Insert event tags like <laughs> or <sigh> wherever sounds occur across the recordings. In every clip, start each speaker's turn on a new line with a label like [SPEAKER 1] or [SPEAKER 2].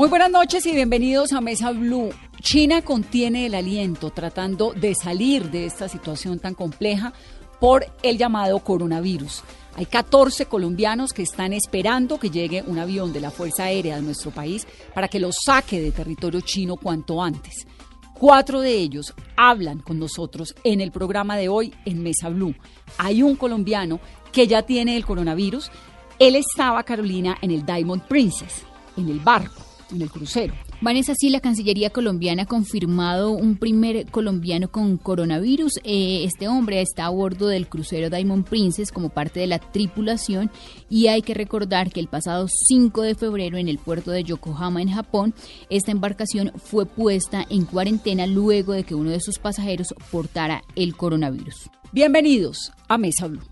[SPEAKER 1] Muy buenas noches y bienvenidos a Mesa Blue. China contiene el aliento tratando de salir de esta situación tan compleja por el llamado coronavirus. Hay 14 colombianos que están esperando que llegue un avión de la Fuerza Aérea de nuestro país para que los saque de territorio chino cuanto antes. Cuatro de ellos hablan con nosotros en el programa de hoy en Mesa Blue. Hay un colombiano que ya tiene el coronavirus. Él estaba, Carolina, en el Diamond Princess, en el barco, en el crucero.
[SPEAKER 2] Vanessa, sí, la Cancillería colombiana ha confirmado un primer colombiano con coronavirus. Eh, este hombre está a bordo del crucero Diamond Princess como parte de la tripulación y hay que recordar que el pasado 5 de febrero en el puerto de Yokohama, en Japón, esta embarcación fue puesta en cuarentena luego de que uno de sus pasajeros portara el coronavirus.
[SPEAKER 1] Bienvenidos a Mesa Blue.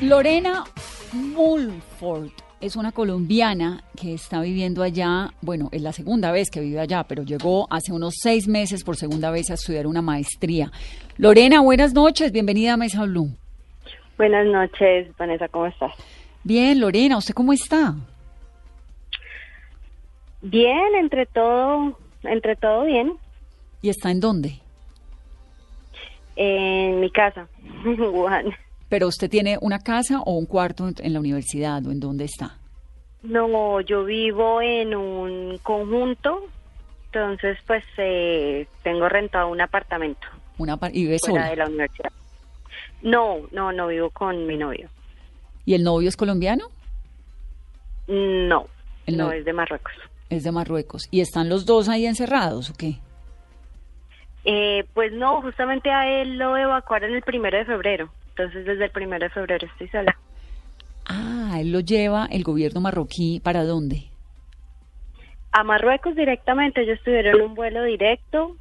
[SPEAKER 1] Lorena Mulford es una colombiana que está viviendo allá, bueno, es la segunda vez que vive allá, pero llegó hace unos seis meses por segunda vez a estudiar una maestría. Lorena, buenas noches, bienvenida a Mesa Blue.
[SPEAKER 3] Buenas noches, Vanessa, ¿cómo estás?
[SPEAKER 1] Bien, Lorena, ¿usted cómo está?
[SPEAKER 3] Bien, entre todo, entre todo bien.
[SPEAKER 1] ¿Y está en dónde?
[SPEAKER 3] En mi casa, <laughs> en Wuhan.
[SPEAKER 1] ¿Pero usted tiene una casa o un cuarto en la universidad o en dónde está?
[SPEAKER 3] No, yo vivo en un conjunto, entonces pues eh, tengo rentado un apartamento.
[SPEAKER 1] Una ¿Y vive
[SPEAKER 3] fuera
[SPEAKER 1] sola?
[SPEAKER 3] de la universidad. No, no, no vivo con mi novio.
[SPEAKER 1] ¿Y el novio es colombiano?
[SPEAKER 3] No,
[SPEAKER 1] El
[SPEAKER 3] no
[SPEAKER 1] no-
[SPEAKER 3] es de Marruecos.
[SPEAKER 1] Es de Marruecos. ¿Y están los dos ahí encerrados o qué?
[SPEAKER 3] Eh, pues no, justamente a él lo evacuaron el primero de febrero, entonces desde el primero de febrero estoy sola.
[SPEAKER 1] Ah, él lo lleva el gobierno marroquí para dónde?
[SPEAKER 3] A Marruecos directamente, ellos tuvieron un vuelo directo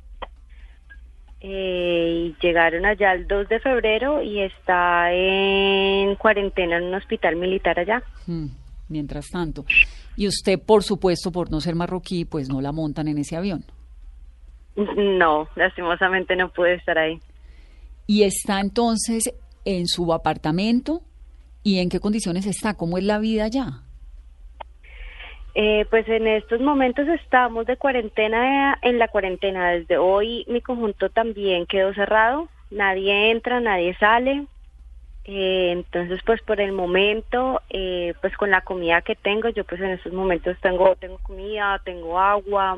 [SPEAKER 3] eh, y llegaron allá el 2 de febrero y está en cuarentena en un hospital militar allá.
[SPEAKER 1] Hmm, mientras tanto. Y usted, por supuesto, por no ser marroquí, pues no la montan en ese avión.
[SPEAKER 3] No, lastimosamente no pude estar ahí.
[SPEAKER 1] Y está entonces en su apartamento. ¿Y en qué condiciones está? ¿Cómo es la vida allá?
[SPEAKER 3] Eh, pues en estos momentos estamos de cuarentena en la cuarentena. Desde hoy mi conjunto también quedó cerrado. Nadie entra, nadie sale. Eh, entonces, pues por el momento, eh, pues con la comida que tengo, yo pues en estos momentos tengo tengo comida, tengo agua.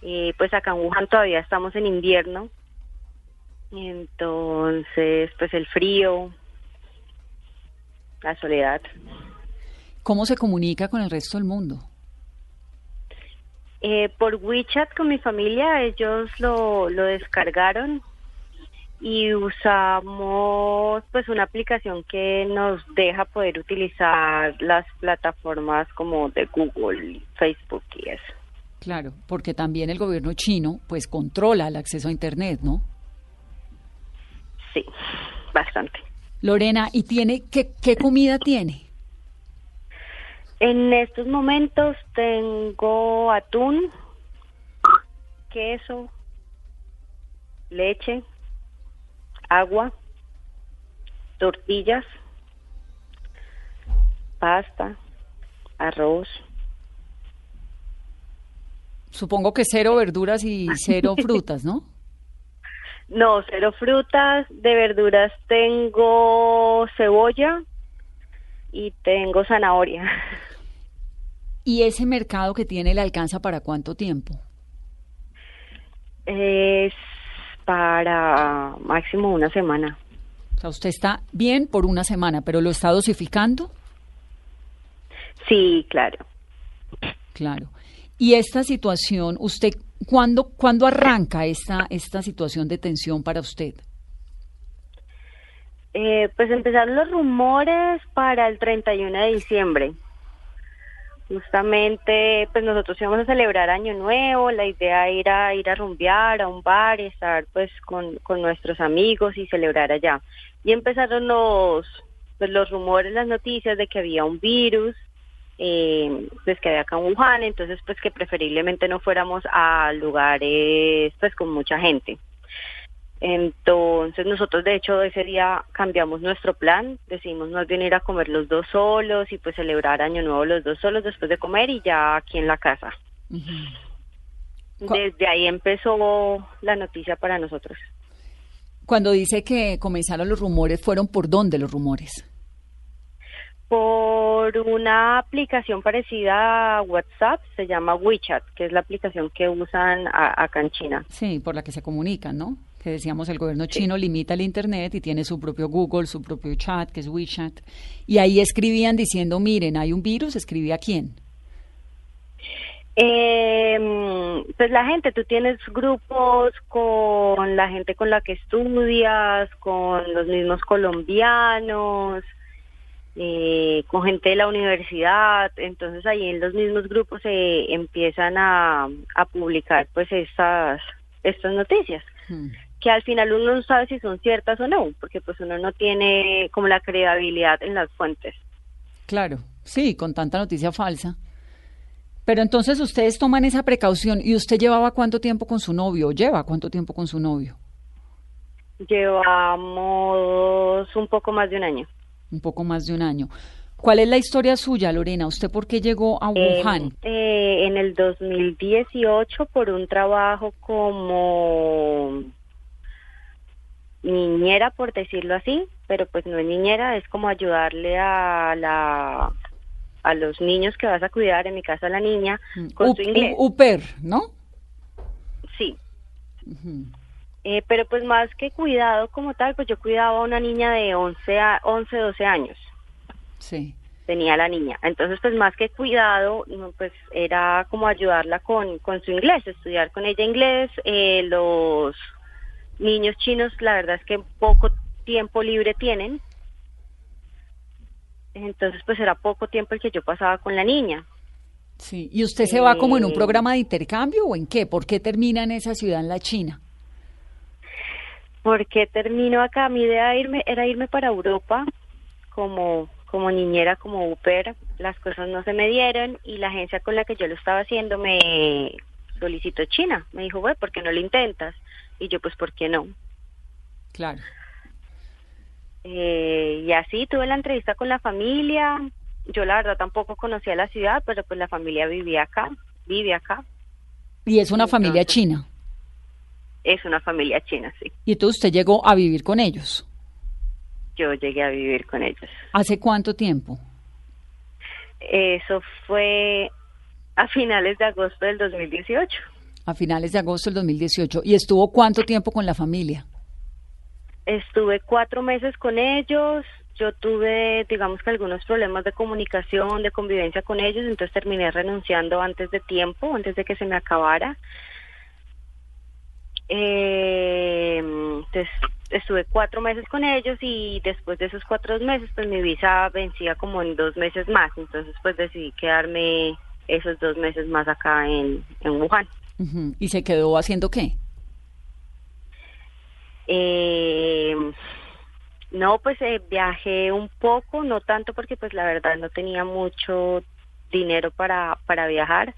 [SPEAKER 3] Eh, pues acá en Wuhan todavía estamos en invierno. Entonces, pues el frío, la soledad.
[SPEAKER 1] ¿Cómo se comunica con el resto del mundo?
[SPEAKER 3] Eh, por WeChat con mi familia, ellos lo, lo descargaron y usamos pues una aplicación que nos deja poder utilizar las plataformas como de Google, Facebook y eso.
[SPEAKER 1] Claro, porque también el gobierno chino pues controla el acceso a Internet, ¿no?
[SPEAKER 3] Sí, bastante.
[SPEAKER 1] Lorena, ¿y tiene qué, qué comida tiene?
[SPEAKER 3] En estos momentos tengo atún, queso, leche, agua, tortillas, pasta, arroz.
[SPEAKER 1] Supongo que cero verduras y cero <laughs> frutas, ¿no?
[SPEAKER 3] No, cero frutas, de verduras tengo cebolla y tengo zanahoria.
[SPEAKER 1] ¿Y ese mercado que tiene le alcanza para cuánto tiempo?
[SPEAKER 3] Es para máximo una semana.
[SPEAKER 1] O sea, usted está bien por una semana, pero lo está dosificando.
[SPEAKER 3] Sí, claro.
[SPEAKER 1] Claro. Y esta situación, ¿usted ¿Cuándo, ¿Cuándo arranca esta, esta situación de tensión para usted?
[SPEAKER 3] Eh, pues empezaron los rumores para el 31 de diciembre. Justamente, pues nosotros íbamos a celebrar Año Nuevo, la idea era ir a rumbear a un bar y estar pues con, con nuestros amigos y celebrar allá. Y empezaron los, pues, los rumores, las noticias de que había un virus, eh, pues que había acá en Wuhan, entonces pues que preferiblemente no fuéramos a lugares pues con mucha gente. Entonces nosotros de hecho ese día cambiamos nuestro plan, decidimos no bien ir a comer los dos solos y pues celebrar Año Nuevo los dos solos después de comer y ya aquí en la casa. Desde ahí empezó la noticia para nosotros.
[SPEAKER 1] Cuando dice que comenzaron los rumores, ¿fueron por dónde los rumores?
[SPEAKER 3] Por una aplicación parecida a WhatsApp, se llama WeChat, que es la aplicación que usan acá en China.
[SPEAKER 1] Sí, por la que se comunican, ¿no? Que decíamos, el gobierno chino limita el Internet y tiene su propio Google, su propio chat, que es WeChat. Y ahí escribían diciendo, miren, hay un virus, ¿escribía quién?
[SPEAKER 3] Eh, pues la gente, tú tienes grupos con la gente con la que estudias, con los mismos colombianos, eh, con gente de la universidad, entonces ahí en los mismos grupos se empiezan a, publicar pues estas, estas noticias, hmm. que al final uno no sabe si son ciertas o no, porque pues uno no tiene como la credibilidad en las fuentes.
[SPEAKER 1] Claro, sí, con tanta noticia falsa. Pero entonces ustedes toman esa precaución y usted llevaba cuánto tiempo con su novio, lleva cuánto tiempo con su novio.
[SPEAKER 3] Llevamos un poco más de un año
[SPEAKER 1] un poco más de un año. ¿Cuál es la historia suya, Lorena? ¿Usted por qué llegó a em, Wuhan?
[SPEAKER 3] Eh, en el 2018 por un trabajo como niñera, por decirlo así, pero pues no es niñera, es como ayudarle a la a los niños que vas a cuidar, en mi caso a la niña, mm, con su inglés.
[SPEAKER 1] UPER, ¿no?
[SPEAKER 3] Sí. Eh, pero pues más que cuidado como tal, pues yo cuidaba a una niña de 11, a 11 12 años.
[SPEAKER 1] Sí.
[SPEAKER 3] Tenía la niña. Entonces, pues más que cuidado, pues era como ayudarla con, con su inglés, estudiar con ella inglés. Eh, los niños chinos, la verdad es que poco tiempo libre tienen. Entonces, pues era poco tiempo el que yo pasaba con la niña.
[SPEAKER 1] Sí, ¿y usted se va como en un eh, programa de intercambio o en qué? ¿Por qué termina en esa ciudad en la China?
[SPEAKER 3] Porque termino acá. Mi idea era irme, era irme para Europa como, como niñera, como UPER. Las cosas no se me dieron y la agencia con la que yo lo estaba haciendo me solicitó China. Me dijo, bueno, ¿por qué no lo intentas? Y yo, pues, ¿por qué no?
[SPEAKER 1] Claro.
[SPEAKER 3] Eh, y así tuve la entrevista con la familia. Yo la verdad tampoco conocía la ciudad, pero pues la familia vivía acá, vive acá.
[SPEAKER 1] ¿Y es una familia china?
[SPEAKER 3] Es una familia china, sí.
[SPEAKER 1] ¿Y entonces usted llegó a vivir con ellos?
[SPEAKER 3] Yo llegué a vivir con ellos.
[SPEAKER 1] ¿Hace cuánto tiempo?
[SPEAKER 3] Eso fue a finales de agosto del 2018.
[SPEAKER 1] A finales de agosto del 2018. ¿Y estuvo cuánto tiempo con la familia?
[SPEAKER 3] Estuve cuatro meses con ellos. Yo tuve, digamos que algunos problemas de comunicación, de convivencia con ellos, entonces terminé renunciando antes de tiempo, antes de que se me acabara. Eh, entonces, estuve cuatro meses con ellos y después de esos cuatro meses, pues mi visa vencía como en dos meses más. Entonces, pues decidí quedarme esos dos meses más acá en, en Wuhan.
[SPEAKER 1] ¿Y se quedó haciendo qué?
[SPEAKER 3] Eh, no, pues eh, viajé un poco, no tanto porque pues la verdad no tenía mucho dinero para, para viajar.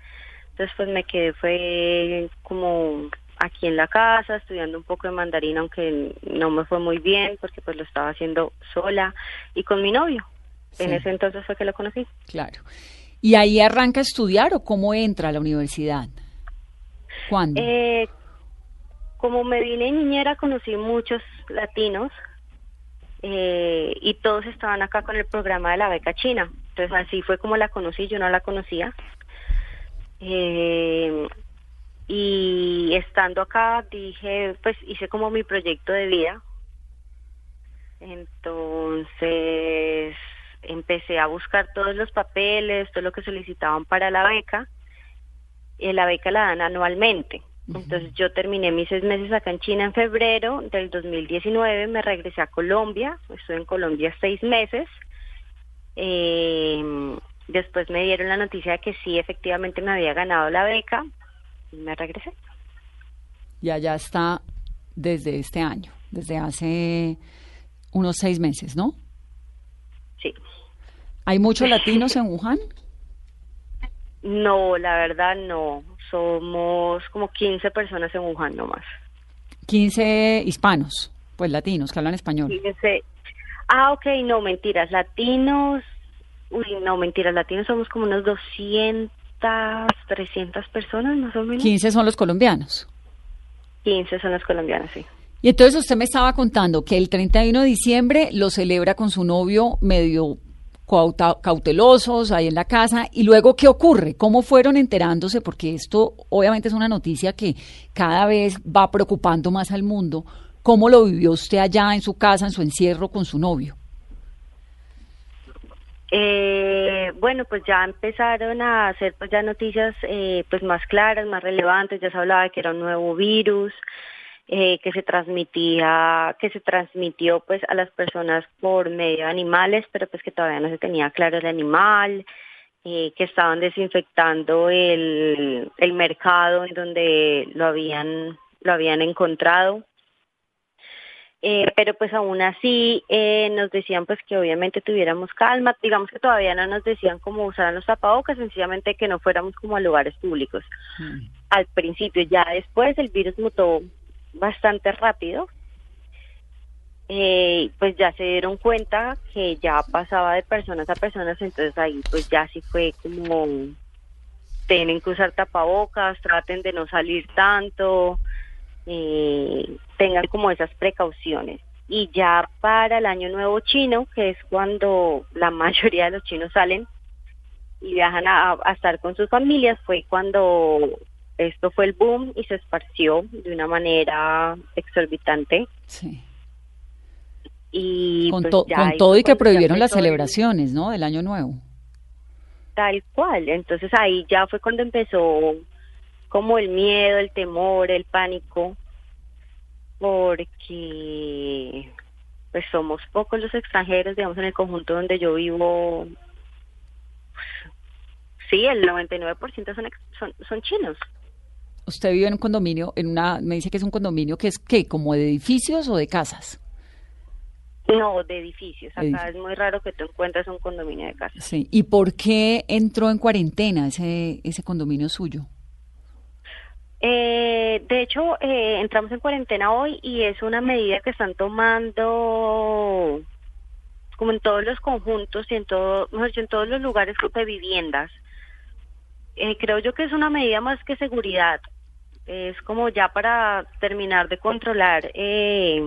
[SPEAKER 3] Entonces pues me quedé, fue como aquí en la casa, estudiando un poco de mandarín, aunque no me fue muy bien porque pues lo estaba haciendo sola y con mi novio. En ese entonces fue que lo conocí.
[SPEAKER 1] Claro. ¿Y ahí arranca a estudiar o cómo entra a la universidad? ¿Cuándo?
[SPEAKER 3] Eh, como me vine niñera, conocí muchos latinos eh, y todos estaban acá con el programa de la beca china. Entonces así fue como la conocí, yo no la conocía. Eh, y estando acá dije, pues hice como mi proyecto de vida. Entonces empecé a buscar todos los papeles, todo lo que solicitaban para la beca eh, la beca la dan anualmente. Entonces yo terminé mis seis meses acá en China en febrero del 2019, me regresé a Colombia, estuve en Colombia seis meses. Eh, después me dieron la noticia de que sí, efectivamente me había ganado la beca y me regresé.
[SPEAKER 1] Y allá está desde este año, desde hace unos seis meses, ¿no?
[SPEAKER 3] Sí.
[SPEAKER 1] ¿Hay muchos latinos en Wuhan?
[SPEAKER 3] No, la verdad no. Somos como 15 personas en Wuhan nomás.
[SPEAKER 1] 15 hispanos, pues latinos, que hablan español.
[SPEAKER 3] 15. Ah, ok, no, mentiras. Latinos, uy, no, mentiras. Latinos somos como unos 200, 300 personas más o menos.
[SPEAKER 1] 15 son los colombianos.
[SPEAKER 3] 15 son los colombianos, sí.
[SPEAKER 1] Y entonces usted me estaba contando que el 31 de diciembre lo celebra con su novio medio cauta- cautelosos ahí en la casa y luego qué ocurre, cómo fueron enterándose, porque esto obviamente es una noticia que cada vez va preocupando más al mundo, cómo lo vivió usted allá en su casa, en su encierro con su novio.
[SPEAKER 3] Eh, bueno, pues ya empezaron a hacer pues ya noticias eh, pues más claras, más relevantes. Ya se hablaba de que era un nuevo virus eh, que se transmitía, que se transmitió pues a las personas por medio de animales, pero pues que todavía no se tenía claro el animal, eh, que estaban desinfectando el, el mercado en donde lo habían lo habían encontrado. Eh, pero pues aún así eh, nos decían pues que obviamente tuviéramos calma, digamos que todavía no nos decían cómo usar los tapabocas, sencillamente que no fuéramos como a lugares públicos. Al principio, ya después el virus mutó bastante rápido, eh, pues ya se dieron cuenta que ya pasaba de personas a personas, entonces ahí pues ya sí fue como tienen que usar tapabocas, traten de no salir tanto, eh, tengan como esas precauciones. Y ya para el año nuevo chino, que es cuando la <laughs> mayoría de los chinos salen y viajan a, a estar con sus familias, fue cuando esto fue el boom y se esparció de una manera exorbitante.
[SPEAKER 1] Sí.
[SPEAKER 3] Y
[SPEAKER 1] Con,
[SPEAKER 3] pues
[SPEAKER 1] to- con todo y que prohibieron las celebraciones, ¿no? Del año nuevo.
[SPEAKER 3] Tal cual. Entonces ahí ya fue cuando empezó como el miedo, el temor, el pánico, porque pues somos pocos los extranjeros, digamos, en el conjunto donde yo vivo. Sí, el 99% son, son, son chinos.
[SPEAKER 1] Usted vive en un condominio, en una, me dice que es un condominio que es ¿qué? como de edificios o de casas.
[SPEAKER 3] No, de edificios. Acá
[SPEAKER 1] Edificios.
[SPEAKER 3] es muy raro que tú encuentres un condominio de casa.
[SPEAKER 1] Sí. ¿Y por qué entró en cuarentena ese, ese condominio suyo?
[SPEAKER 3] Eh, de hecho, eh, entramos en cuarentena hoy y es una medida que están tomando como en todos los conjuntos y en mejor en todos los lugares de viviendas. Eh, creo yo que es una medida más que seguridad. Es como ya para terminar de controlar eh,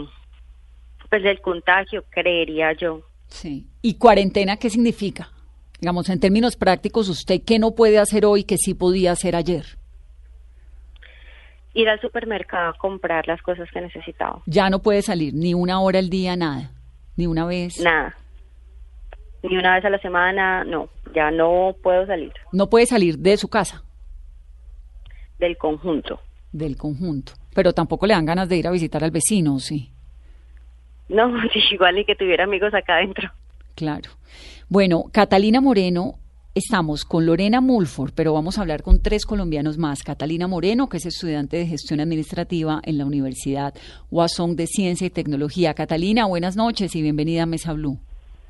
[SPEAKER 3] pues el contagio, creería yo.
[SPEAKER 1] Sí. ¿Y cuarentena qué significa? Digamos, en términos prácticos, ¿usted qué no puede hacer hoy que sí podía hacer ayer?
[SPEAKER 3] Ir al supermercado a comprar las cosas que necesitaba.
[SPEAKER 1] Ya no puede salir ni una hora al día, nada. Ni una vez.
[SPEAKER 3] Nada. Ni una vez a la semana, no. Ya no puedo salir
[SPEAKER 1] No puede salir de su casa,
[SPEAKER 3] del conjunto.
[SPEAKER 1] del conjunto. Pero tampoco le dan ganas de ir a visitar al vecino, sí.
[SPEAKER 3] No, <laughs> igual ni que tuviera amigos acá adentro.
[SPEAKER 1] Claro. Bueno, Catalina Moreno, estamos con Lorena Mulford, pero vamos a hablar con tres colombianos más. Catalina Moreno, que es estudiante de gestión administrativa en la Universidad Guasón de Ciencia y Tecnología. Catalina, buenas noches y bienvenida a Mesa Blue.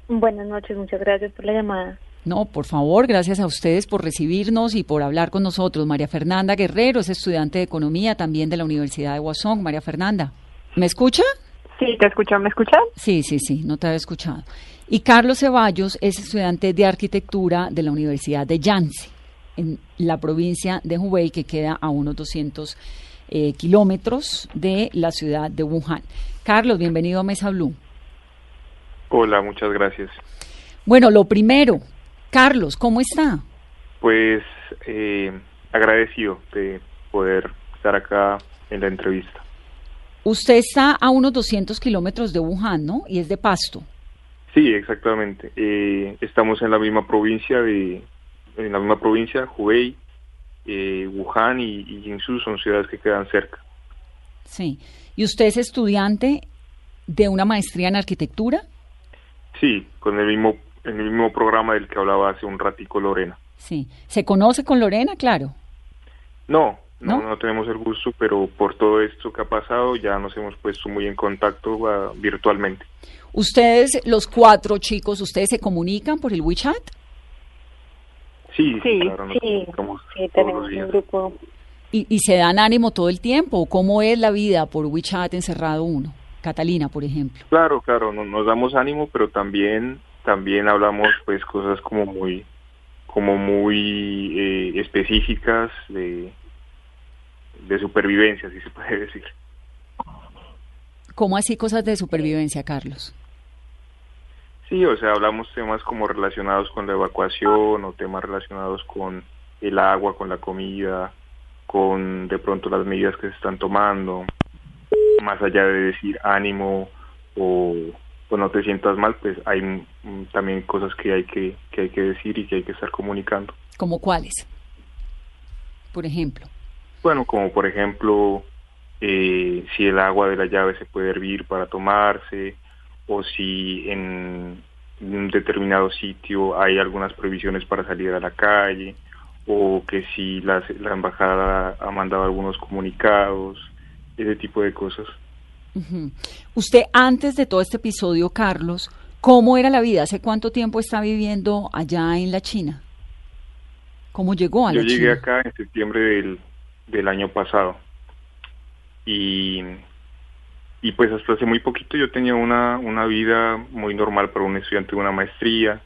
[SPEAKER 4] Buenas noches, muchas gracias por la llamada.
[SPEAKER 1] No, por favor, gracias a ustedes por recibirnos y por hablar con nosotros. María Fernanda Guerrero es estudiante de Economía también de la Universidad de Guasón. María Fernanda, ¿me escucha?
[SPEAKER 4] Sí, te escucho, ¿me escuchas?
[SPEAKER 1] Sí, sí, sí, no te había escuchado. Y Carlos Ceballos es estudiante de arquitectura de la Universidad de Yangtze, en la provincia de Hubei, que queda a unos 200 eh, kilómetros de la ciudad de Wuhan. Carlos, bienvenido a Mesa Blue.
[SPEAKER 5] Hola, muchas gracias.
[SPEAKER 1] Bueno, lo primero, Carlos, ¿cómo está?
[SPEAKER 5] Pues eh, agradecido de poder estar acá en la entrevista.
[SPEAKER 1] Usted está a unos 200 kilómetros de Wuhan, ¿no? Y es de Pasto.
[SPEAKER 5] Sí, exactamente. Eh, estamos en la misma provincia de, en la misma provincia, Hubei, eh, Wuhan y, y Jinsu son ciudades que quedan cerca.
[SPEAKER 1] Sí. ¿Y usted es estudiante de una maestría en arquitectura?
[SPEAKER 5] Sí, con el mismo, el mismo programa del que hablaba hace un ratico Lorena.
[SPEAKER 1] Sí. ¿Se conoce con Lorena? Claro.
[SPEAKER 5] No, no,
[SPEAKER 1] ¿No?
[SPEAKER 5] no, tenemos el gusto, pero por todo esto que ha pasado ya nos hemos puesto muy en contacto ah, virtualmente.
[SPEAKER 1] Ustedes, los cuatro chicos, ¿ustedes se comunican por el WeChat?
[SPEAKER 5] Sí,
[SPEAKER 4] Sí,
[SPEAKER 5] claro, nos
[SPEAKER 4] sí, tenemos un grupo.
[SPEAKER 1] ¿Y, y se dan ánimo todo el tiempo? ¿Cómo es la vida por WeChat encerrado uno? Catalina, por ejemplo.
[SPEAKER 5] Claro, claro, no- nos damos ánimo, pero también también hablamos pues cosas como muy como muy eh, específicas de de supervivencia, si se puede decir.
[SPEAKER 1] ¿Cómo así cosas de supervivencia, Carlos?
[SPEAKER 5] Sí, o sea, hablamos temas como relacionados con la evacuación o temas relacionados con el agua, con la comida, con de pronto las medidas que se están tomando, más allá de decir ánimo o, o no te sientas mal, pues hay también cosas que hay que, que hay que decir y que hay que estar comunicando.
[SPEAKER 1] ¿Cómo cuáles? Por ejemplo.
[SPEAKER 5] Bueno, como por ejemplo, eh, si el agua de la llave se puede hervir para tomarse, o si en un determinado sitio hay algunas prohibiciones para salir a la calle, o que si la, la embajada ha mandado algunos comunicados, ese tipo de cosas.
[SPEAKER 1] Usted, antes de todo este episodio, Carlos, ¿cómo era la vida? ¿Hace cuánto tiempo está viviendo allá en la China? ¿Cómo llegó a
[SPEAKER 5] Yo
[SPEAKER 1] la
[SPEAKER 5] llegué
[SPEAKER 1] China?
[SPEAKER 5] acá en septiembre del, del año pasado y, y pues hasta hace muy poquito yo tenía una, una vida muy normal para un estudiante de una maestría,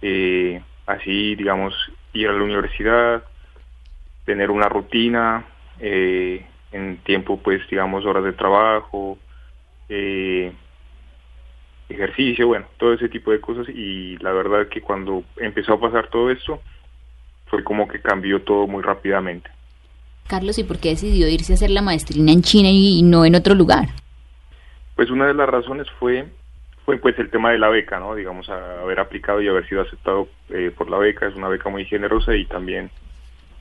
[SPEAKER 5] eh, así digamos ir a la universidad, tener una rutina, eh, en tiempo pues digamos horas de trabajo, eh, ejercicio, bueno, todo ese tipo de cosas y la verdad que cuando empezó a pasar todo esto, fue como que cambió todo muy rápidamente.
[SPEAKER 2] Carlos, ¿y por qué decidió irse a hacer la maestrina en China y, no en otro lugar?
[SPEAKER 5] Pues una de las razones fue fue pues el tema de la beca, ¿no? Digamos, a haber aplicado y haber sido aceptado eh, por la beca, es una beca muy generosa y también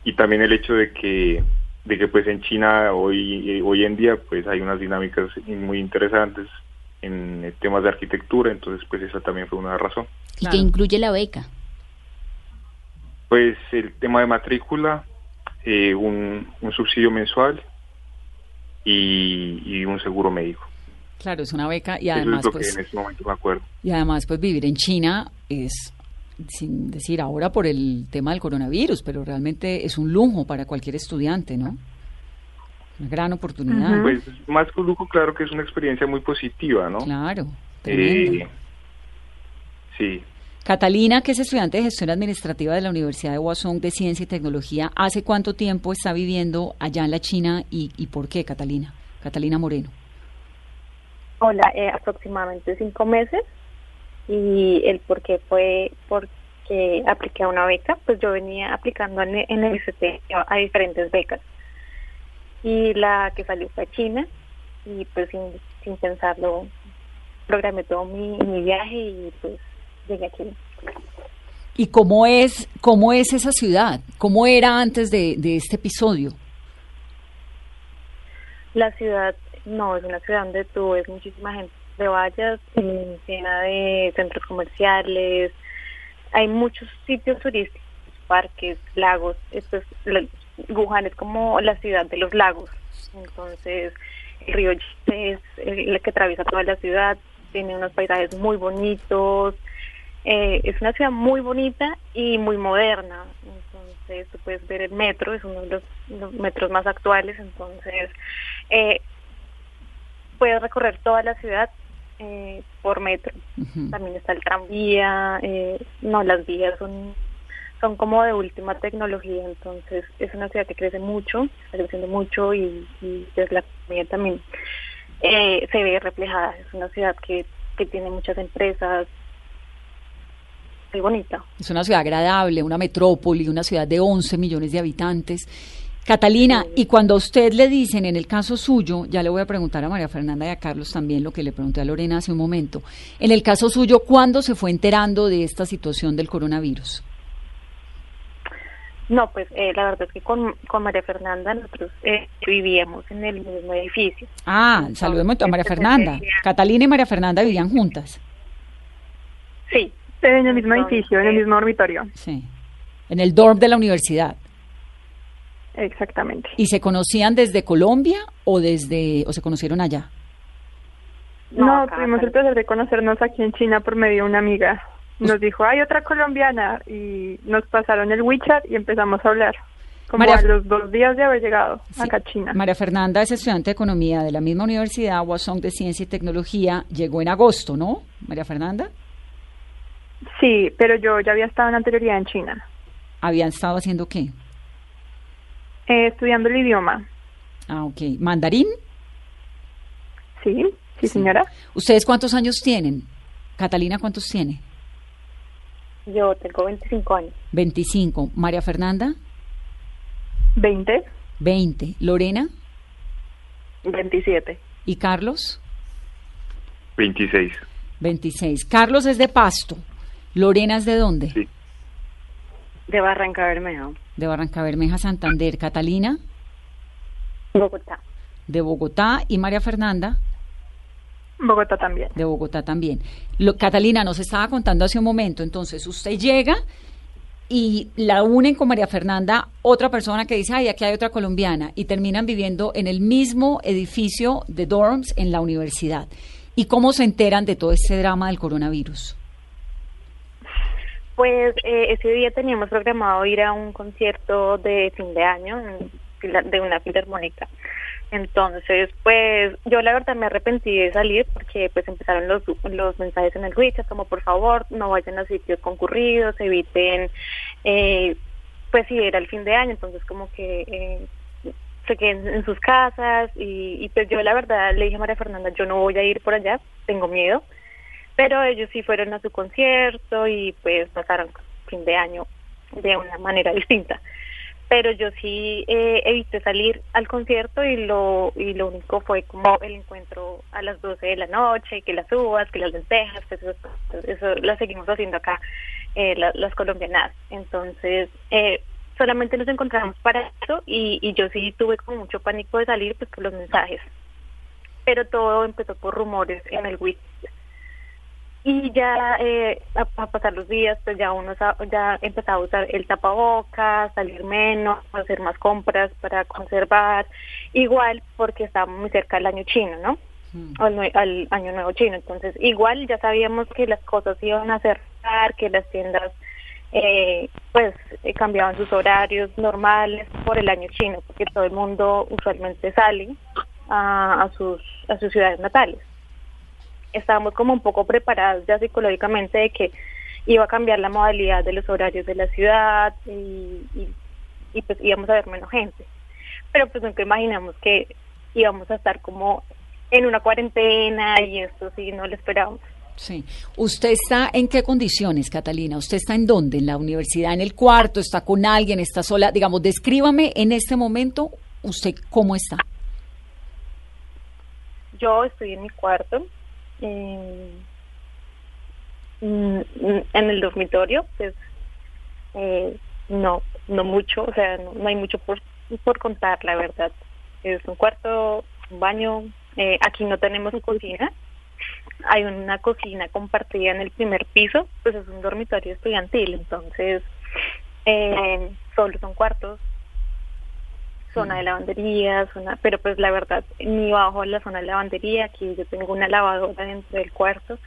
[SPEAKER 5] y también el hecho de que de que pues en China hoy eh, hoy en día pues hay unas dinámicas muy interesantes en temas de arquitectura, entonces pues esa también fue una razón.
[SPEAKER 2] ¿Y
[SPEAKER 1] Claro.
[SPEAKER 2] qué incluye la beca?
[SPEAKER 5] Pues el tema de matrícula, eh, un, un subsidio mensual y, y un seguro médico.
[SPEAKER 1] Claro, es una beca y
[SPEAKER 5] Eso
[SPEAKER 1] además,
[SPEAKER 5] es lo
[SPEAKER 1] pues,
[SPEAKER 5] que en este momento me acuerdo.
[SPEAKER 1] y además, pues vivir en China es, sin decir ahora por el tema del coronavirus, pero realmente es un lujo para cualquier estudiante, ¿no? Una gran oportunidad.
[SPEAKER 5] Pues más que un lujo, claro que es una experiencia muy positiva, ¿no?
[SPEAKER 1] Claro.
[SPEAKER 5] Eh, sí,
[SPEAKER 1] Catalina, que es estudiante de gestión administrativa de la Universidad de Hwasong de Ciencia y Tecnología, ¿hace cuánto tiempo está viviendo allá en la China y, y por qué, Catalina? Catalina Moreno.
[SPEAKER 4] Hola, eh, aproximadamente cinco meses. Y el por qué fue porque apliqué a una beca, pues yo venía aplicando en, en el ST a diferentes becas. Y la que salió fue a China y pues sin, sin pensarlo programé todo mi, mi viaje y pues llegué a China.
[SPEAKER 1] ¿Y cómo es, cómo es esa ciudad? ¿Cómo era antes de, de este episodio?
[SPEAKER 4] La ciudad, no, es una ciudad donde tú ves muchísima gente de vallas, eh, llena de centros comerciales, hay muchos sitios turísticos, parques, lagos, esto es, Wuhan es como la ciudad de los lagos, entonces el río es el que atraviesa toda la ciudad, tiene unos paisajes muy bonitos, eh, es una ciudad muy bonita y muy moderna, entonces tú puedes ver el metro, es uno de los, los metros más actuales, entonces eh, puedes recorrer toda la ciudad eh, por metro. También está el tranvía, eh, no, las vías son son como de última tecnología, entonces es una ciudad que crece mucho, está creciendo mucho y, y pues la economía también eh, se ve reflejada. Es una ciudad que, que tiene muchas empresas, muy bonita.
[SPEAKER 1] Es una ciudad agradable, una metrópoli, una ciudad de 11 millones de habitantes. Catalina, y cuando a usted le dicen, en el caso suyo, ya le voy a preguntar a María Fernanda y a Carlos también lo que le pregunté a Lorena hace un momento, en el caso suyo, ¿cuándo se fue enterando de esta situación del coronavirus?
[SPEAKER 4] No, pues eh, la verdad es que con, con María Fernanda nosotros eh, vivíamos en el mismo edificio.
[SPEAKER 1] Ah, saludemos a María Fernanda. Catalina y María Fernanda vivían juntas.
[SPEAKER 4] Sí.
[SPEAKER 6] En el mismo edificio, en el mismo dormitorio.
[SPEAKER 1] Sí. En el dorm de la universidad.
[SPEAKER 6] Exactamente.
[SPEAKER 1] ¿Y se conocían desde Colombia o desde o se conocieron allá?
[SPEAKER 6] No, tuvimos el placer de conocernos aquí en China por medio de una amiga. Nos dijo, hay otra colombiana y nos pasaron el WeChat y empezamos a hablar. Como
[SPEAKER 1] María-
[SPEAKER 6] a los dos días de haber llegado
[SPEAKER 1] Sí.
[SPEAKER 6] acá a China.
[SPEAKER 1] María Fernanda es estudiante de economía de la misma universidad, Wasong de Ciencia y Tecnología. Llegó en agosto, ¿no? María Fernanda.
[SPEAKER 6] Sí, pero yo ya había estado en anterioridad en China,
[SPEAKER 1] ¿Habían estado haciendo qué?
[SPEAKER 6] eh, estudiando el idioma.
[SPEAKER 1] Ah, ok. ¿Mandarín?
[SPEAKER 6] Sí, sí, señora.
[SPEAKER 1] ¿Ustedes cuántos años tienen? Catalina, ¿cuántos tiene?
[SPEAKER 4] Yo tengo 25 años.
[SPEAKER 1] 25. María Fernanda,
[SPEAKER 6] 20,
[SPEAKER 1] 20. Lorena
[SPEAKER 4] 27.
[SPEAKER 1] y Carlos,
[SPEAKER 5] 26.
[SPEAKER 1] 26. Carlos es de Pasto. Lorena es de dónde?
[SPEAKER 5] Sí.
[SPEAKER 3] De Barranca Bermeja.
[SPEAKER 1] De Barranca Bermeja, Santander. Catalina,
[SPEAKER 4] Bogotá.
[SPEAKER 1] de Bogotá. Y María Fernanda,
[SPEAKER 6] Bogotá también.
[SPEAKER 1] de Bogotá también. Lo- Catalina nos estaba contando hace un momento, entonces usted llega y la unen con María Fernanda, otra persona que dice, ay, aquí hay otra colombiana, y terminan viviendo en el mismo edificio de dorms en la universidad. ¿Y cómo se enteran de todo este drama del coronavirus?
[SPEAKER 4] Pues eh, ese día teníamos programado ir a un concierto de fin de año de una filarmónica. Entonces, pues yo la verdad me arrepentí de salir porque pues empezaron los, los mensajes en el WeChat como por favor no vayan a sitios concurridos, eviten, eh, pues si era el fin de año, entonces como que eh, se queden en sus casas y, y pues yo la verdad le dije a María Fernanda, yo no voy a ir por allá, tengo miedo pero ellos sí fueron a su concierto y pues pasaron fin de año de una manera <laughs> distinta. Pero yo sí eh, evité salir al concierto y lo y lo único fue como el encuentro a las 12 de la noche que las uvas que las lentejas pues eso, eso lo seguimos haciendo acá eh, la- las colombianas. Entonces eh, solamente nos encontramos para eso y, y yo sí tuve como mucho pánico de salir pues por los mensajes. Pero todo empezó por rumores en el WhatsApp y ya eh, a, a pasar los días pues ya uno ya empezaba a usar el tapabocas salir menos hacer más compras para conservar igual porque estábamos muy cerca del año chino no al, nue- al año nuevo chino. Entonces igual ya sabíamos que las cosas iban a cerrar que las tiendas eh, pues eh, cambiaban sus horarios normales por el año chino porque todo el mundo usualmente sale a, a sus a sus ciudades natales estábamos como un poco preparados ya psicológicamente de que iba a cambiar la modalidad de los horarios de la ciudad y, y, y, pues íbamos a ver menos gente. Pero pues nunca imaginamos que íbamos a estar como en una cuarentena y esto sí no lo esperábamos.
[SPEAKER 1] Sí. ¿Usted está en qué condiciones, Catalina? ¿Usted está en dónde? ¿En la universidad? ¿En el cuarto? ¿Está con alguien? ¿Está sola? Digamos, descríbame en este momento usted cómo está.
[SPEAKER 4] Yo estoy en mi cuarto, en, mm, en el dormitorio, pues eh, no, no mucho, o sea, no, no hay mucho por, por contar, la verdad. Es un cuarto, un baño, eh, aquí no tenemos cocina, hay una cocina compartida en el primer piso, pues es un dormitorio estudiantil, entonces eh, solo son cuartos, zona de lavandería, zona, pero pues la verdad ni bajo la zona de lavandería, aquí yo tengo una lavadora dentro del cuarto,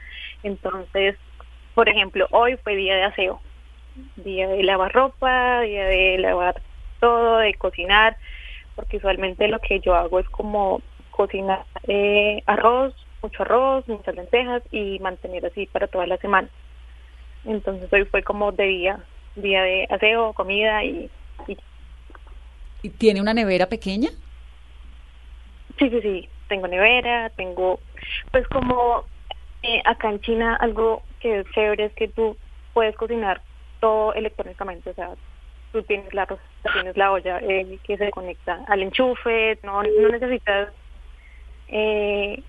[SPEAKER 4] entonces, por ejemplo, hoy fue día de aseo, día de lavar ropa, día de lavar todo, de cocinar, porque usualmente lo que yo hago es como cocinar eh, arroz, mucho arroz, muchas lentejas y mantener así para toda la semana. Entonces hoy fue como de día, día de aseo, comida y, y
[SPEAKER 1] ¿Y ¿Tiene una nevera pequeña?
[SPEAKER 4] Sí, sí, sí. Tengo nevera, tengo, pues como eh, acá en China algo que es chévere es que tú puedes cocinar todo electrónicamente, o sea, tú tienes la tienes la olla eh, que se conecta al enchufe, no, no necesitas eh,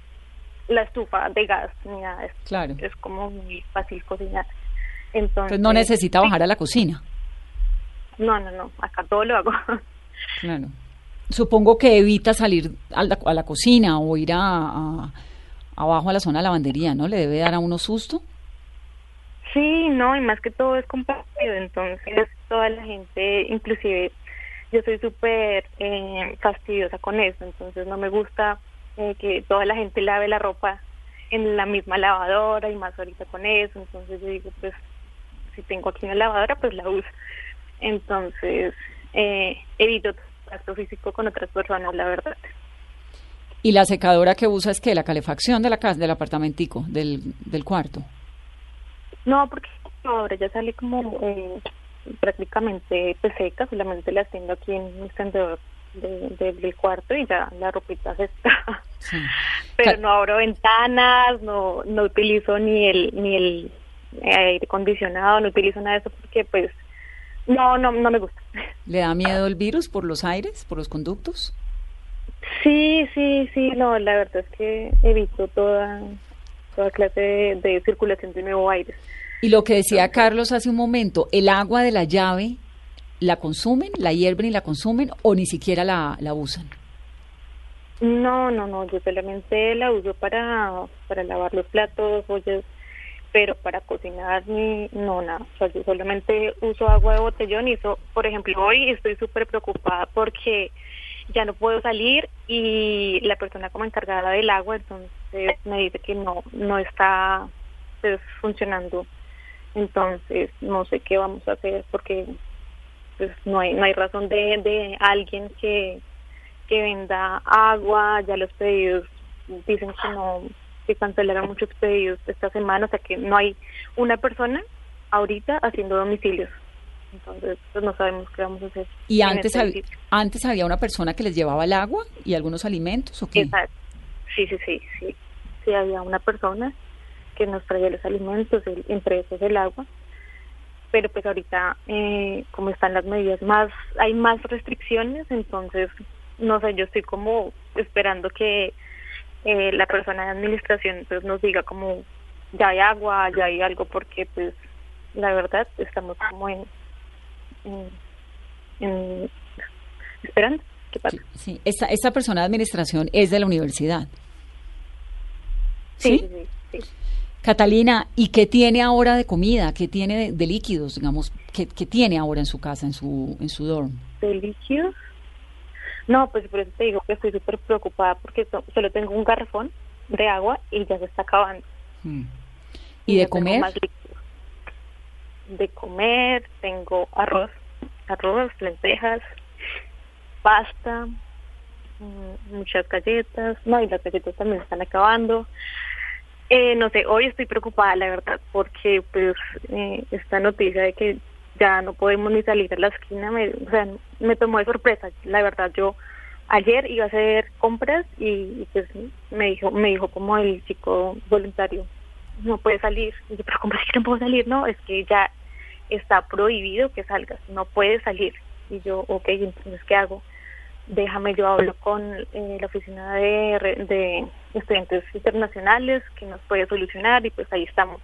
[SPEAKER 4] la estufa de gas ni nada de eso.
[SPEAKER 1] Claro.
[SPEAKER 4] Es como muy fácil cocinar. Entonces,
[SPEAKER 1] Pues no necesita bajar a la cocina.
[SPEAKER 4] no, no, no, acá todo lo hago. <laughs>
[SPEAKER 1] Claro. Supongo que evita salir a la, a la cocina o ir a, abajo a la zona de lavandería, ¿no? ¿Le debe dar a uno susto?
[SPEAKER 4] Sí, no, y más que todo es compartido, entonces toda la gente, inclusive yo soy súper eh, fastidiosa con eso, entonces no me gusta eh, que toda la gente lave la ropa en la misma lavadora y más ahorita con eso, entonces yo digo, pues si tengo aquí una lavadora, pues la uso. Entonces eh, evito contacto físico con otras personas, la verdad.
[SPEAKER 1] Y la secadora que usa es que la calefacción de la casa, del apartamentico, del, del cuarto.
[SPEAKER 4] No, porque ahora ya sale como eh, prácticamente pues, seca, solamente las tengo aquí en el encendedor de- de- del cuarto y ya la ropita se está.
[SPEAKER 1] Sí. <laughs>
[SPEAKER 4] Pero no abro ventanas, no no utilizo ni el ni el aire acondicionado, no utilizo nada de eso porque pues no no no me gusta.
[SPEAKER 1] ¿Le da miedo el virus por los aires, por los conductos?
[SPEAKER 4] Sí, sí, sí, no, la verdad es que evito toda toda clase de, de circulación de nuevo aire.
[SPEAKER 1] Y lo que decía Carlos hace un momento, ¿el agua de la llave la consumen, la hierven y la consumen o ni siquiera la, la usan?
[SPEAKER 4] No, no, no, yo solamente la uso para, para lavar los platos, ollas, pero para cocinar ni, no, nada. O sea, yo solamente uso agua de botellón y eso, por ejemplo, hoy estoy súper preocupada porque ya no puedo salir y la persona como encargada del agua entonces me dice que no, no está pues, funcionando. Entonces, no sé qué vamos a hacer porque pues no hay, no hay razón de, de alguien que que venda agua, ya los pedidos dicen que no, que cancelaron muchos pedidos esta semana, o sea que no hay una persona ahorita haciendo domicilios. Entonces, pues no sabemos qué vamos a hacer.
[SPEAKER 1] ¿Y antes,
[SPEAKER 4] este
[SPEAKER 1] hab- antes había una persona que les llevaba el agua y algunos alimentos o qué?
[SPEAKER 4] Exacto. Sí, sí, sí, sí. Sí, había una persona que nos traía los alimentos, el- entre esos el agua. Pero pues ahorita, eh, como están las medidas más, hay más restricciones, entonces, no sé, yo estoy como esperando que eh, la persona de administración pues nos diga como ya hay agua, ya hay algo, porque pues la verdad estamos como en, en, en- esperando qué pasa.
[SPEAKER 1] Sí, esta, esta persona de administración es de la universidad.
[SPEAKER 4] Sí,
[SPEAKER 1] ¿Sí?
[SPEAKER 4] sí, sí. sí.
[SPEAKER 1] Catalina, ¿y qué tiene ahora de comida? ¿Qué tiene de, de líquidos, digamos? ¿qué, qué tiene ahora en su casa, en su, en su dorm?
[SPEAKER 4] de líquidos. No, pues por eso te digo que estoy súper preocupada porque so- solo tengo un garrafón de agua y ya se está acabando.
[SPEAKER 1] Mm. ¿Y de
[SPEAKER 4] no tengo
[SPEAKER 1] comer?
[SPEAKER 4] De comer tengo arroz, arroz, lentejas, pasta, mm, muchas galletas. No, y las galletas también están acabando. Eh, no sé, hoy estoy preocupada, la verdad, porque pues eh, esta noticia de que ya no podemos ni salir a la esquina, me, o sea, me tomó de sorpresa. La verdad, yo ayer iba a hacer compras y, y, pues me dijo, me dijo como el chico voluntario, no puede salir. Y yo, pero ¿cómo es que no puedo salir? No, es que ya está prohibido que salgas, no puedes salir. Y yo, ok, entonces, ¿qué hago? Déjame, yo hablo con eh, la oficina de, de estudiantes internacionales que nos puede solucionar y pues ahí estamos.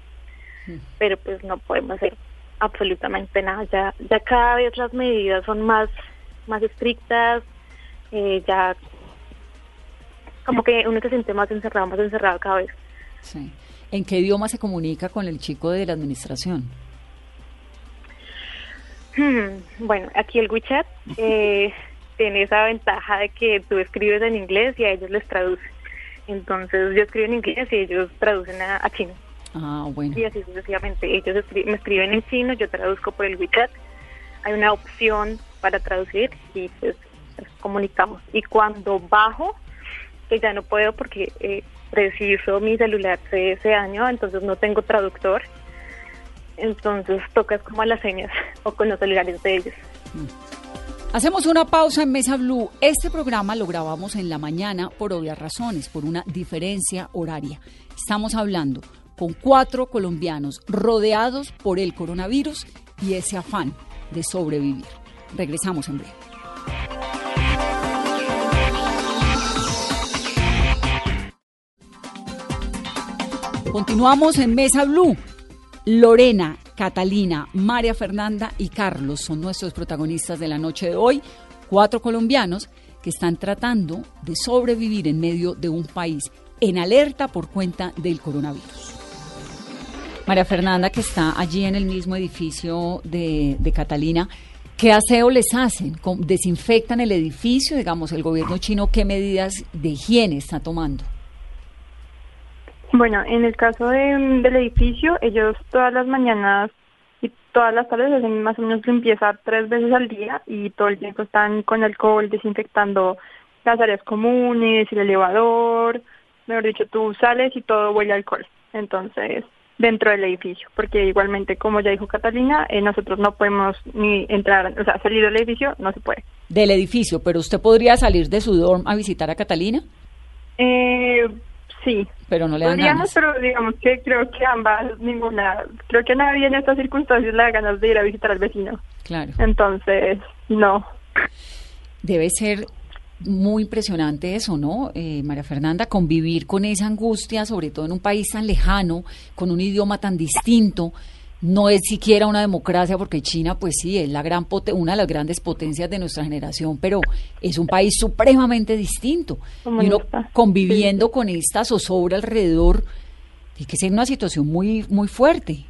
[SPEAKER 4] Pero pues no podemos hacer absolutamente nada. Ya, ya cada vez las medidas son más, más estrictas, eh, ya como que uno se siente más encerrado, más encerrado cada vez.
[SPEAKER 1] Sí. ¿En qué idioma se comunica con el chico de la administración?
[SPEAKER 4] Hmm, Bueno, aquí el WeChat <laughs> eh, tiene esa ventaja de que tú escribes en inglés y a ellos les traduce. Entonces yo escribo en inglés y ellos traducen a, a chino.
[SPEAKER 1] Ah, bueno.
[SPEAKER 4] Y así sucesivamente. Ellos escri- me escriben en chino, yo traduzco por el WeChat. Hay una opción para traducir y pues comunicamos. Y cuando bajo, que ya no puedo porque eh, preciso mi celular se, se dañó, entonces no tengo traductor. Entonces tocas como a las señas o con los celulares de ellos.
[SPEAKER 1] Hacemos una pausa en Mesa Blue. Este programa lo grabamos en la mañana por obvias razones, por una diferencia horaria. Estamos hablando con cuatro colombianos rodeados por el coronavirus y ese afán de sobrevivir. Regresamos en breve. Continuamos en Mesa Blue. Lorena, Catalina, María Fernanda y Carlos son nuestros protagonistas de la noche de hoy, cuatro colombianos que están tratando de sobrevivir en medio de un país en alerta por cuenta del coronavirus. María Fernanda, que está allí en el mismo edificio de, Catalina, ¿qué aseo les hacen? ¿Desinfectan el edificio? Digamos, el gobierno chino, ¿qué medidas de higiene está tomando?
[SPEAKER 6] Bueno, en el caso del edificio, ellos todas las mañanas y todas las tardes hacen más o menos limpieza tres veces al día y todo el tiempo están con alcohol desinfectando las áreas comunes, el elevador, mejor dicho, tú sales y todo huele alcohol. Entonces, dentro del edificio, porque igualmente, como ya dijo Catalina, eh, nosotros no podemos ni entrar, o sea, salir del edificio no se puede.
[SPEAKER 1] Del edificio, pero usted podría salir de su dorm a visitar a Catalina?
[SPEAKER 6] Eh, Sí.
[SPEAKER 1] Pero no le dan ganas.
[SPEAKER 6] Pero digamos que creo que ambas, ninguna, creo que nadie en estas circunstancias le da ganas de ir a visitar al vecino.
[SPEAKER 1] Claro.
[SPEAKER 6] Entonces, no.
[SPEAKER 1] Debe ser muy impresionante eso, ¿no, eh, María Fernanda? Convivir con esa angustia, sobre todo en un país tan lejano, con un idioma tan distinto no es siquiera una democracia, porque China, pues sí, es la gran una de las grandes potencias de nuestra generación, pero es un país supremamente distinto. y uno conviviendo con esta zozobra alrededor, tiene que ser una situación muy, muy fuerte.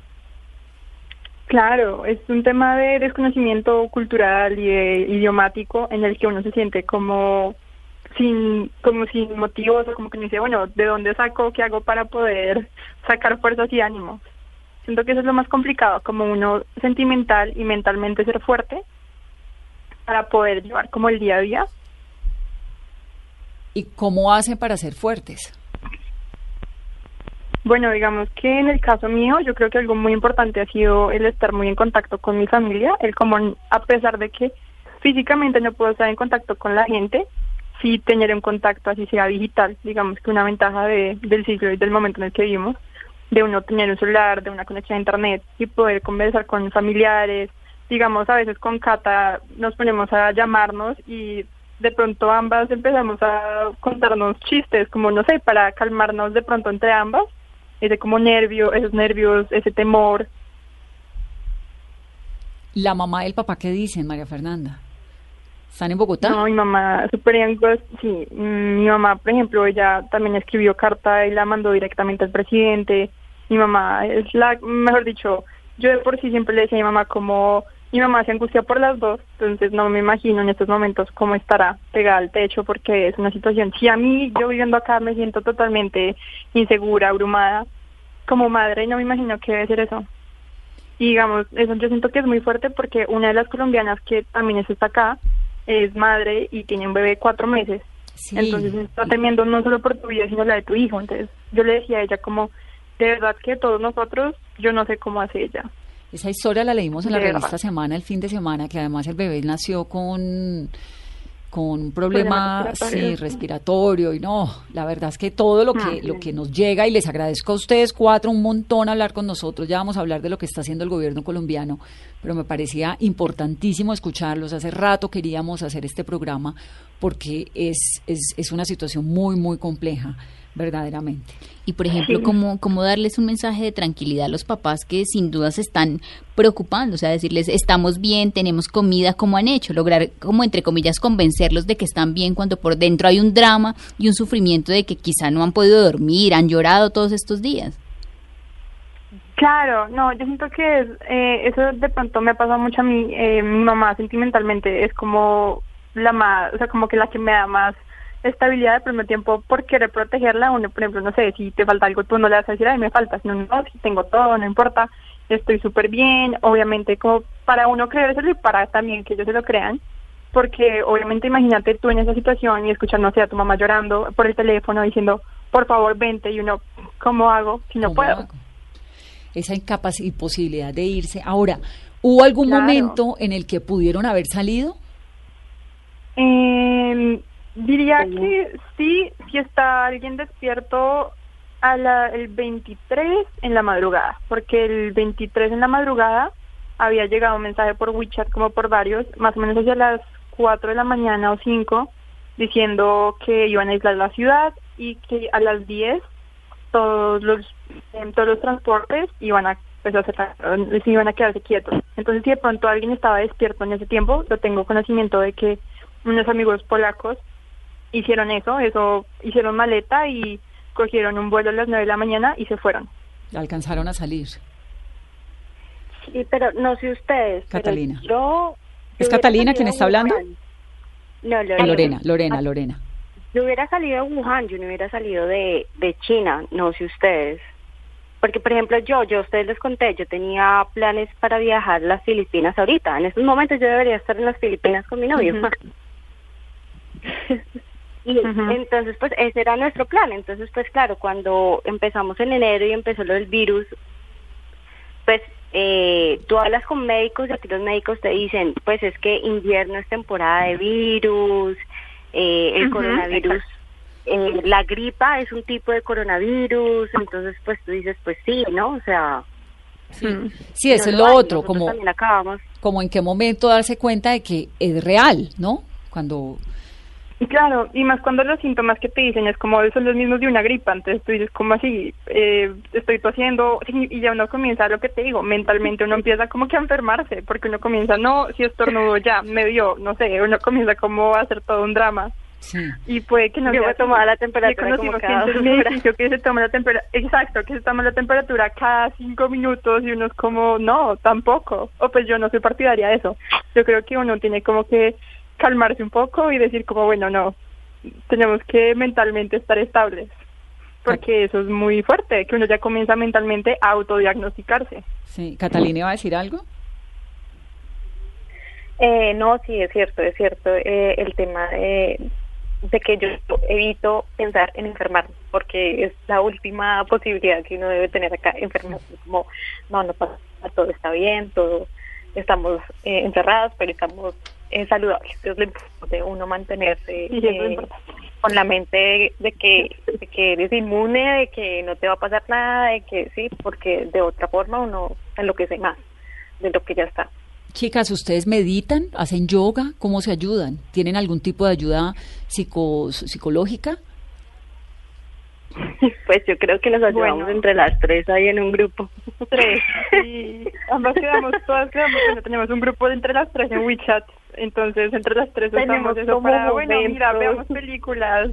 [SPEAKER 6] Claro, es un tema de desconocimiento cultural y idiomático en el que uno se siente como sin como sin motivos o como que dice, bueno, ¿de dónde saco? ¿Qué hago para poder sacar fuerzas y ánimos? Siento que eso es lo más complicado, como uno sentimental y mentalmente ser fuerte para poder llevar como el día a día.
[SPEAKER 1] ¿Y cómo hace para ser fuertes?
[SPEAKER 6] Bueno, digamos que en el caso mío, yo creo que algo muy importante ha sido el estar muy en contacto con mi familia, el como a pesar de que físicamente no puedo estar en contacto con la gente, sí tener un contacto así sea digital, digamos que una ventaja de, del siglo y del momento en el que vivimos de uno tener un celular, de una conexión a internet y poder conversar con familiares. Digamos, a veces con Cata nos ponemos a llamarnos y de pronto ambas empezamos a contarnos chistes, como no sé, para calmarnos de pronto entre ambas, ese como nervio, esos nervios, ese temor.
[SPEAKER 1] ¿La mamá y el papá qué dicen, María Fernanda? ¿Están en Bogotá?
[SPEAKER 6] No, mi mamá, super sí, mi mamá, por ejemplo, ella también escribió carta y la mandó directamente al presidente mi mamá es la, mejor dicho, yo de por sí siempre le decía a mi mamá como mi mamá se angustia por las dos, entonces no me imagino en estos momentos cómo estará pegada al techo porque es una situación, si a mí yo viviendo acá me siento totalmente insegura, abrumada como madre, no me imagino que debe ser eso. Y digamos, eso yo siento que es muy fuerte porque una de las colombianas que también está acá es madre y tiene un bebé cuatro meses. Entonces está temiendo no solo por tu vida, sino la de tu hijo. Entonces yo le decía a ella como, de verdad que todos nosotros, yo no sé cómo hace ella.
[SPEAKER 1] Esa historia la leímos en la revista Semana, el fin de semana, que además el bebé nació con con un problema respiratorio. respiratorio y no, la verdad es que todo lo que ah, lo que nos llega y les agradezco a ustedes cuatro un montón hablar con nosotros, ya vamos a hablar de lo que está haciendo el gobierno colombiano, pero me parecía importantísimo escucharlos, hace rato queríamos hacer este programa porque es es, es una situación muy muy compleja verdaderamente.
[SPEAKER 2] Y por ejemplo, ¿cómo, ¿cómo darles un mensaje de tranquilidad a los papás que sin duda se están preocupando? O sea, decirles, estamos bien, tenemos comida, como han hecho? Lograr, como entre comillas, convencerlos de que están bien cuando por dentro hay un drama y un sufrimiento de que quizá no han podido dormir, han llorado todos estos días.
[SPEAKER 6] Claro, no, yo siento que eh, eso de pronto me ha pasado mucho a mí, eh, mi mamá sentimentalmente es como la más, o sea, como que la que me da más estabilidad al primer tiempo por querer protegerla. Uno, por ejemplo, no sé, si te falta algo, tú no le vas a decir, ay, me falta, sino, no, si tengo todo, no importa, estoy súper bien. Obviamente, como para uno creérselo y para también que ellos se lo crean. Porque obviamente imagínate tú en esa situación y escuchar, no sé, a tu mamá llorando por el teléfono diciendo, por favor, vente, y uno, ¿cómo hago si no puedo?
[SPEAKER 1] Esa incapacidad y posibilidad de irse. Ahora, ¿hubo algún momento en el que pudieron haber salido?
[SPEAKER 6] Eh, Diría que sí, si está alguien despierto a la, el 23 en la madrugada, porque el 23 en la madrugada había llegado un mensaje por WeChat como por varios, más o menos hacia las 4 de la mañana o 5, diciendo que iban a aislar la ciudad y que a las 10 todos los todos los transportes iban a pues se iban a quedarse quietos. Entonces si de pronto alguien estaba despierto en ese tiempo, yo tengo conocimiento de que unos amigos polacos hicieron eso, eso hicieron maleta y cogieron un vuelo a las 9 de la mañana y se fueron.
[SPEAKER 1] Alcanzaron a salir.
[SPEAKER 3] Sí, pero no sé ustedes. pero
[SPEAKER 1] Catalina.
[SPEAKER 3] yo, yo
[SPEAKER 1] ¿Es
[SPEAKER 3] hubiera
[SPEAKER 1] Catalina
[SPEAKER 3] salido
[SPEAKER 1] quien está hablando?
[SPEAKER 3] Wuhan. No, Lorena.
[SPEAKER 1] Lorena, Lorena, Lorena.
[SPEAKER 3] Yo hubiera salido de Wuhan, yo no hubiera salido de, de China, no sé ustedes. Porque, por ejemplo, yo, yo a ustedes les conté, yo tenía planes para viajar a las Filipinas ahorita. En estos momentos yo debería estar en las Filipinas con mi novio.
[SPEAKER 6] Ujú. <laughs>
[SPEAKER 3] y entonces, pues, ese era nuestro plan. Entonces, pues, claro, cuando empezamos en enero y empezó lo del virus, pues, eh, tú hablas con médicos y aquí los médicos te dicen, pues, es que invierno es temporada de virus, eh, el coronavirus eh, la gripa es un tipo de coronavirus, entonces pues tú dices, pues sí, ¿no? O sea,
[SPEAKER 1] Sí,
[SPEAKER 6] Mm.
[SPEAKER 1] sí eso
[SPEAKER 3] no
[SPEAKER 1] es
[SPEAKER 3] lo hay,
[SPEAKER 1] otro,
[SPEAKER 3] nosotros
[SPEAKER 1] como,
[SPEAKER 3] también acabamos.
[SPEAKER 1] como en qué momento darse cuenta de que es real, ¿no? Cuando
[SPEAKER 6] Claro, y más cuando los síntomas que te dicen es como son los mismos de una gripa, entonces tú dices, como así? Eh, estoy tosiendo y ya uno comienza lo que te digo, mentalmente uno empieza como que a enfermarse, porque uno comienza, no, si estornudo ya, me dio, no sé, uno comienza como a hacer todo un drama.
[SPEAKER 1] sí,
[SPEAKER 6] Y puede que no
[SPEAKER 3] Yo tomaba
[SPEAKER 6] así.
[SPEAKER 3] la temperatura
[SPEAKER 6] Yo
[SPEAKER 3] como cada
[SPEAKER 6] que se toma la temperatura, exacto, que se toma la temperatura cada cinco minutos y uno es como, no, tampoco. O pues yo no soy partidaria de eso. Yo creo que uno tiene como que calmarse un poco y decir como, bueno, no, tenemos que mentalmente estar estables. Porque eso es muy fuerte, que uno ya comienza mentalmente a autodiagnosticarse.
[SPEAKER 1] sí. ¿Catalina iba a decir algo?
[SPEAKER 4] Eh, no, sí, es cierto, es cierto. Eh, el tema de, de que yo evito pensar en enfermarme, porque es la última posibilidad que uno debe tener acá, enfermarse. Como, no, no pasa, nada, todo está bien, todo estamos eh, encerrados, pero estamos eh, saludables. Es lo importante, uno mantenerse
[SPEAKER 6] Sí,
[SPEAKER 4] eh, con la mente de que, de que eres inmune, de que no te va a pasar nada, de que sí, porque de otra forma uno enloquece más de lo que ya está.
[SPEAKER 1] Chicas, ¿ustedes meditan? ¿Hacen yoga? ¿Cómo se ayudan? ¿Tienen algún tipo de ayuda psico, psicológica? <laughs>
[SPEAKER 3] Pues yo creo que nos ayudamos
[SPEAKER 6] Bueno.
[SPEAKER 3] entre las tres ahí en un grupo.
[SPEAKER 6] tres <laughs> y ambas quedamos, todas quedamos, bueno, tenemos un grupo de entre las tres en WeChat, entonces entre las tres
[SPEAKER 3] Tenemos
[SPEAKER 6] eso
[SPEAKER 3] como
[SPEAKER 6] para, bueno, mira, veamos películas.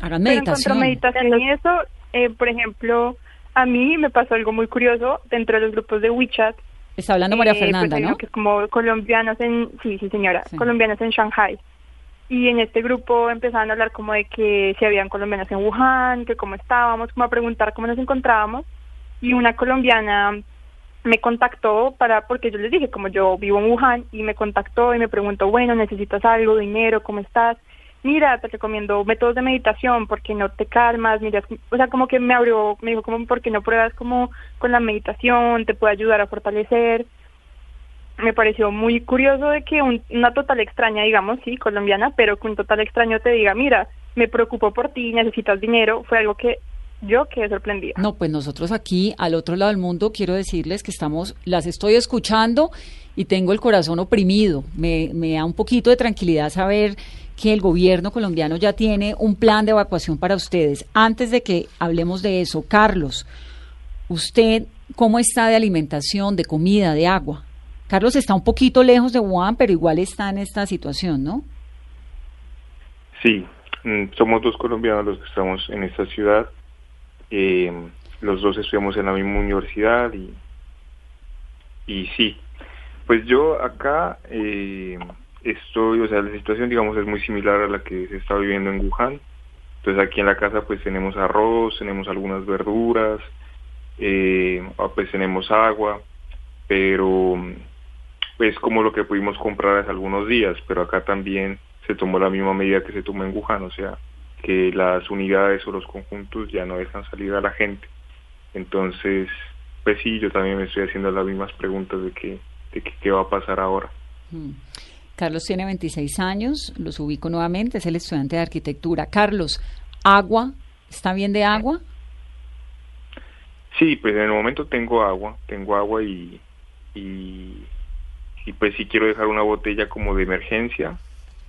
[SPEAKER 1] Hagan
[SPEAKER 6] Pero en cuanto a
[SPEAKER 1] meditación.
[SPEAKER 6] meditación y eso, eh, por ejemplo, a mí me pasó algo muy curioso dentro de los grupos de WeChat.
[SPEAKER 1] Está hablando María
[SPEAKER 6] Eh, pues
[SPEAKER 1] Fernanda,
[SPEAKER 6] uno
[SPEAKER 1] ¿no?
[SPEAKER 6] Que es como colombianos en, sí, sí señora,
[SPEAKER 1] Sí.
[SPEAKER 6] colombianos en Shanghai. Y en este grupo empezaban a hablar como de que si habían colombianos en Wuhan, que cómo estábamos, como a preguntar cómo nos encontrábamos. Y una colombiana me contactó para, porque yo les dije, como yo vivo en Wuhan, y me contactó y me preguntó, bueno, necesitas algo, dinero, ¿cómo estás? Mira, te recomiendo métodos de meditación porque no te calmas, mira, o sea, como que me abrió, me dijo, como, porque no pruebas como con la meditación, te puede ayudar a fortalecer me pareció muy curioso de que un- una total extraña, digamos, sí, colombiana, pero que un total extraño te diga, mira, me preocupo por ti, necesitas dinero, fue algo que yo quedé sorprendida.
[SPEAKER 1] No, pues nosotros aquí, al otro lado del mundo, quiero decirles que estamos, las estoy escuchando y tengo el corazón oprimido. Me, me da un poquito de tranquilidad saber que el gobierno colombiano ya tiene un plan de evacuación para ustedes. Antes de que hablemos de eso, Carlos, ¿usted cómo está de alimentación, de comida, de agua? Carlos está un poquito lejos de Wuhan, pero igual está en esta situación, ¿no?
[SPEAKER 5] Sí, mm, somos dos colombianos los que estamos en esta ciudad. Eh, los dos estudiamos en la misma universidad y, y sí, pues yo acá eh, estoy, o sea, la situación digamos es muy similar a la que se está viviendo en Wuhan. Entonces aquí en la casa pues tenemos arroz, tenemos algunas verduras, eh, ah, pues tenemos agua, pero es como lo que pudimos comprar hace algunos días, pero acá también se tomó la misma medida que se tomó en Wuhan, o sea, que las unidades o los conjuntos ya no dejan salir a la gente. Entonces, pues sí, yo también me estoy haciendo las mismas preguntas de que, de que qué va a pasar ahora.
[SPEAKER 1] Mm. Carlos tiene 26 años, los ubico nuevamente, es el estudiante de arquitectura. Carlos, ¿agua? ¿Está bien de agua?
[SPEAKER 5] Sí, pues en el momento tengo agua, tengo agua y, y, y pues sí quiero dejar una botella como de emergencia,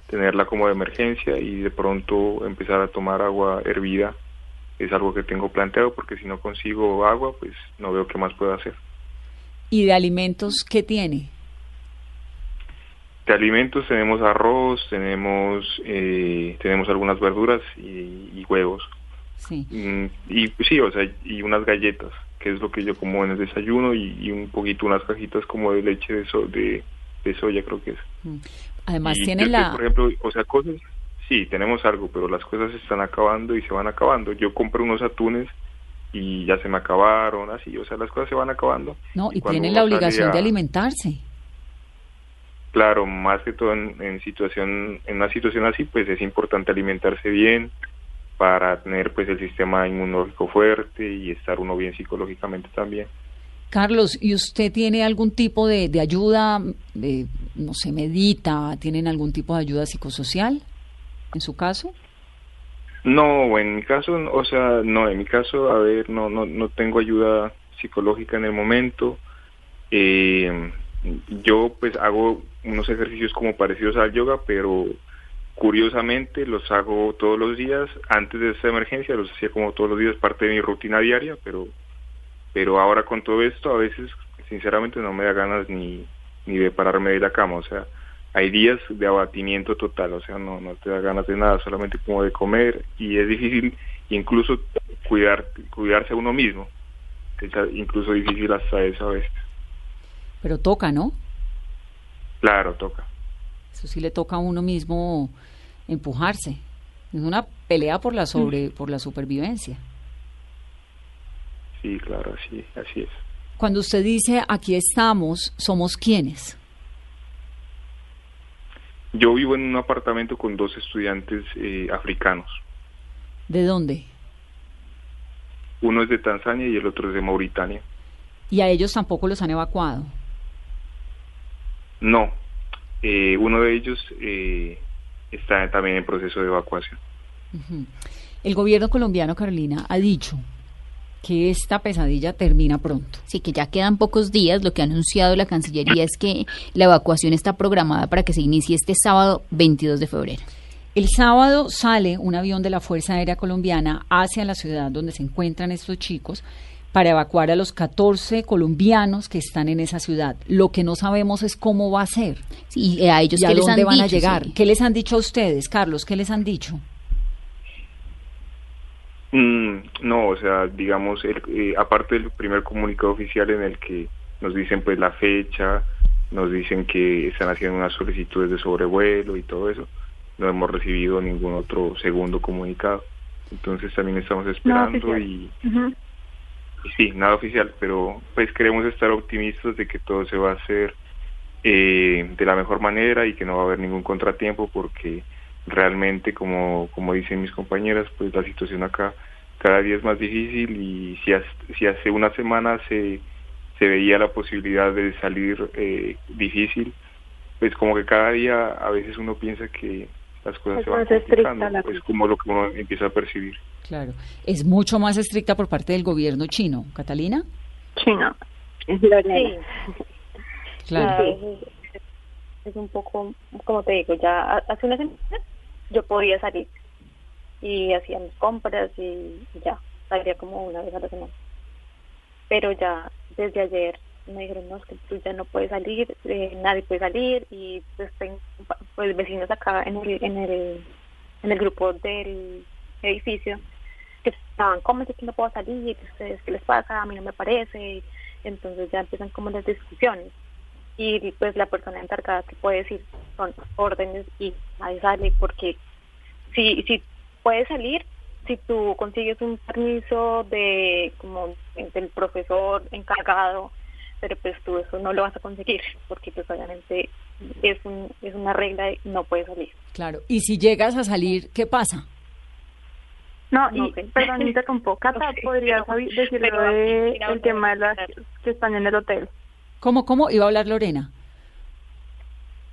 [SPEAKER 5] tenerla como de emergencia y de pronto empezar a tomar agua hervida es algo que tengo planteado porque si no consigo agua, pues no veo qué más puedo hacer.
[SPEAKER 1] ¿Y de alimentos qué tiene?
[SPEAKER 5] De alimentos tenemos arroz, tenemos eh, tenemos algunas verduras y, y huevos.
[SPEAKER 1] Sí.
[SPEAKER 5] Mm, y sí, o sea, y unas galletas, que es lo que yo como en el desayuno y, y un poquito unas cajitas como de leche de, so- de, de soya creo que es.
[SPEAKER 1] Mm. Además
[SPEAKER 5] Y
[SPEAKER 1] tiene la...
[SPEAKER 5] estoy, por ejemplo, o sea, cosas, sí, tenemos algo, pero las cosas se están acabando y se van acabando. Yo compré unos atunes y ya se me acabaron, así, o sea, las cosas se van acabando.
[SPEAKER 1] No, y
[SPEAKER 5] cuando
[SPEAKER 1] tiene
[SPEAKER 5] uno
[SPEAKER 1] la obligación de alimentarse.
[SPEAKER 5] Claro, más que todo en, en situación, en una situación así, pues es importante alimentarse bien para tener pues el sistema inmunológico fuerte y estar uno bien psicológicamente también.
[SPEAKER 1] Carlos, ¿y usted tiene algún tipo de, de ayuda, de, no sé, medita, tienen algún tipo de ayuda psicosocial en su caso?
[SPEAKER 5] No, en mi caso, o sea, no, en mi caso, a ver, no, no, no tengo ayuda psicológica en el momento. Eh, yo pues hago unos ejercicios como parecidos al yoga, pero curiosamente los hago todos los días. Antes de esta emergencia los hacía como todos los días, parte de mi rutina diaria, pero, pero ahora con todo esto a veces, sinceramente, no me da ganas ni, ni de pararme de la cama, o sea, hay días de abatimiento total, o sea, no, no te da ganas de nada, solamente como de comer y es difícil incluso cuidar, cuidarse a uno mismo, es incluso difícil hasta eso a veces.
[SPEAKER 1] Pero toca, ¿no?
[SPEAKER 5] Claro, toca.
[SPEAKER 1] Eso sí le toca a uno mismo empujarse. Es una pelea por la sobre, por la supervivencia.
[SPEAKER 5] Sí, claro, así, así es.
[SPEAKER 1] Cuando usted dice aquí estamos, somos quiénes.
[SPEAKER 5] Yo vivo en un apartamento con dos estudiantes eh, africanos.
[SPEAKER 1] ¿De dónde?
[SPEAKER 5] Uno es de Tanzania y el otro es de Mauritania.
[SPEAKER 1] Y a ellos tampoco los han evacuado.
[SPEAKER 5] No, eh, uno de ellos eh, está también en proceso de evacuación.
[SPEAKER 1] El gobierno colombiano, Carolina, ha dicho que esta pesadilla termina pronto.
[SPEAKER 2] Sí, que ya quedan pocos días. Lo que ha anunciado la Cancillería es que la evacuación está programada para que se inicie este sábado 22 de febrero.
[SPEAKER 1] El sábado sale un avión de la Fuerza Aérea Colombiana hacia la ciudad donde se encuentran estos chicos para evacuar a los 14 colombianos que están en esa ciudad. Lo que no sabemos es cómo va a ser
[SPEAKER 2] Sí, y a ellos
[SPEAKER 1] y a
[SPEAKER 2] les
[SPEAKER 1] dónde
[SPEAKER 2] han
[SPEAKER 1] van a
[SPEAKER 2] dicho,
[SPEAKER 1] llegar.
[SPEAKER 2] sí.
[SPEAKER 1] ¿Qué les han dicho a ustedes, Carlos? ¿Qué les han dicho?
[SPEAKER 5] Mm, no, o sea, digamos, el- eh, aparte del primer comunicado oficial en el que nos dicen pues la fecha, nos dicen que están haciendo unas solicitudes de sobrevuelo y todo eso, no hemos recibido ningún otro segundo comunicado. Entonces también estamos esperando y,
[SPEAKER 6] Ujú.
[SPEAKER 5] y sí, nada oficial, pero pues queremos estar optimistas de que todo se va a hacer eh, de la mejor manera y que no va a haber ningún contratiempo porque realmente como como dicen mis compañeras pues la situación acá cada día es más difícil y si hace, si hace una semana se se veía la posibilidad de salir eh, difícil pues como que cada día a veces uno piensa que las cosas
[SPEAKER 4] Es
[SPEAKER 5] se van
[SPEAKER 4] más estricta
[SPEAKER 5] complicando
[SPEAKER 4] la
[SPEAKER 5] es
[SPEAKER 4] cosa.
[SPEAKER 5] como lo que uno empieza a percibir
[SPEAKER 1] Claro. Es mucho más estricta por parte del gobierno chino. ¿Catalina?
[SPEAKER 6] China.
[SPEAKER 4] Sí,
[SPEAKER 1] Claro.
[SPEAKER 4] es, es un poco, como te digo, ya ha- hace una semana yo podía salir y hacía mis compras y y ya, salía como una vez a la semana. Pero ya desde ayer me dijeron, no, es que tú ya no puedes salir, eh, nadie puede salir y pues tengo pues, vecinos acá en el, en el, en el grupo del edificio que estaban, ¿cómo es que no puedo salir? ¿Ustedes qué les pasa? A mí no me parece. Entonces ya empiezan como las discusiones. Y pues la persona encargada que puede decir son órdenes y nadie sale porque si, si puedes salir, si tú consigues un permiso de como del profesor encargado, pero pues tú eso no lo vas a conseguir porque pues obviamente es, un, es una regla y no puedes salir.
[SPEAKER 1] Claro. Y si llegas a salir, ¿qué pasa?
[SPEAKER 6] No,
[SPEAKER 4] No
[SPEAKER 6] y
[SPEAKER 4] sé.
[SPEAKER 6] perdón, interrumpo. Cata, <laughs>
[SPEAKER 4] sé,
[SPEAKER 6] ¿podrías decirlo
[SPEAKER 4] pero
[SPEAKER 6] de el tema de las que están en el hotel?
[SPEAKER 1] ¿Cómo, cómo? Iba a hablar Lorena.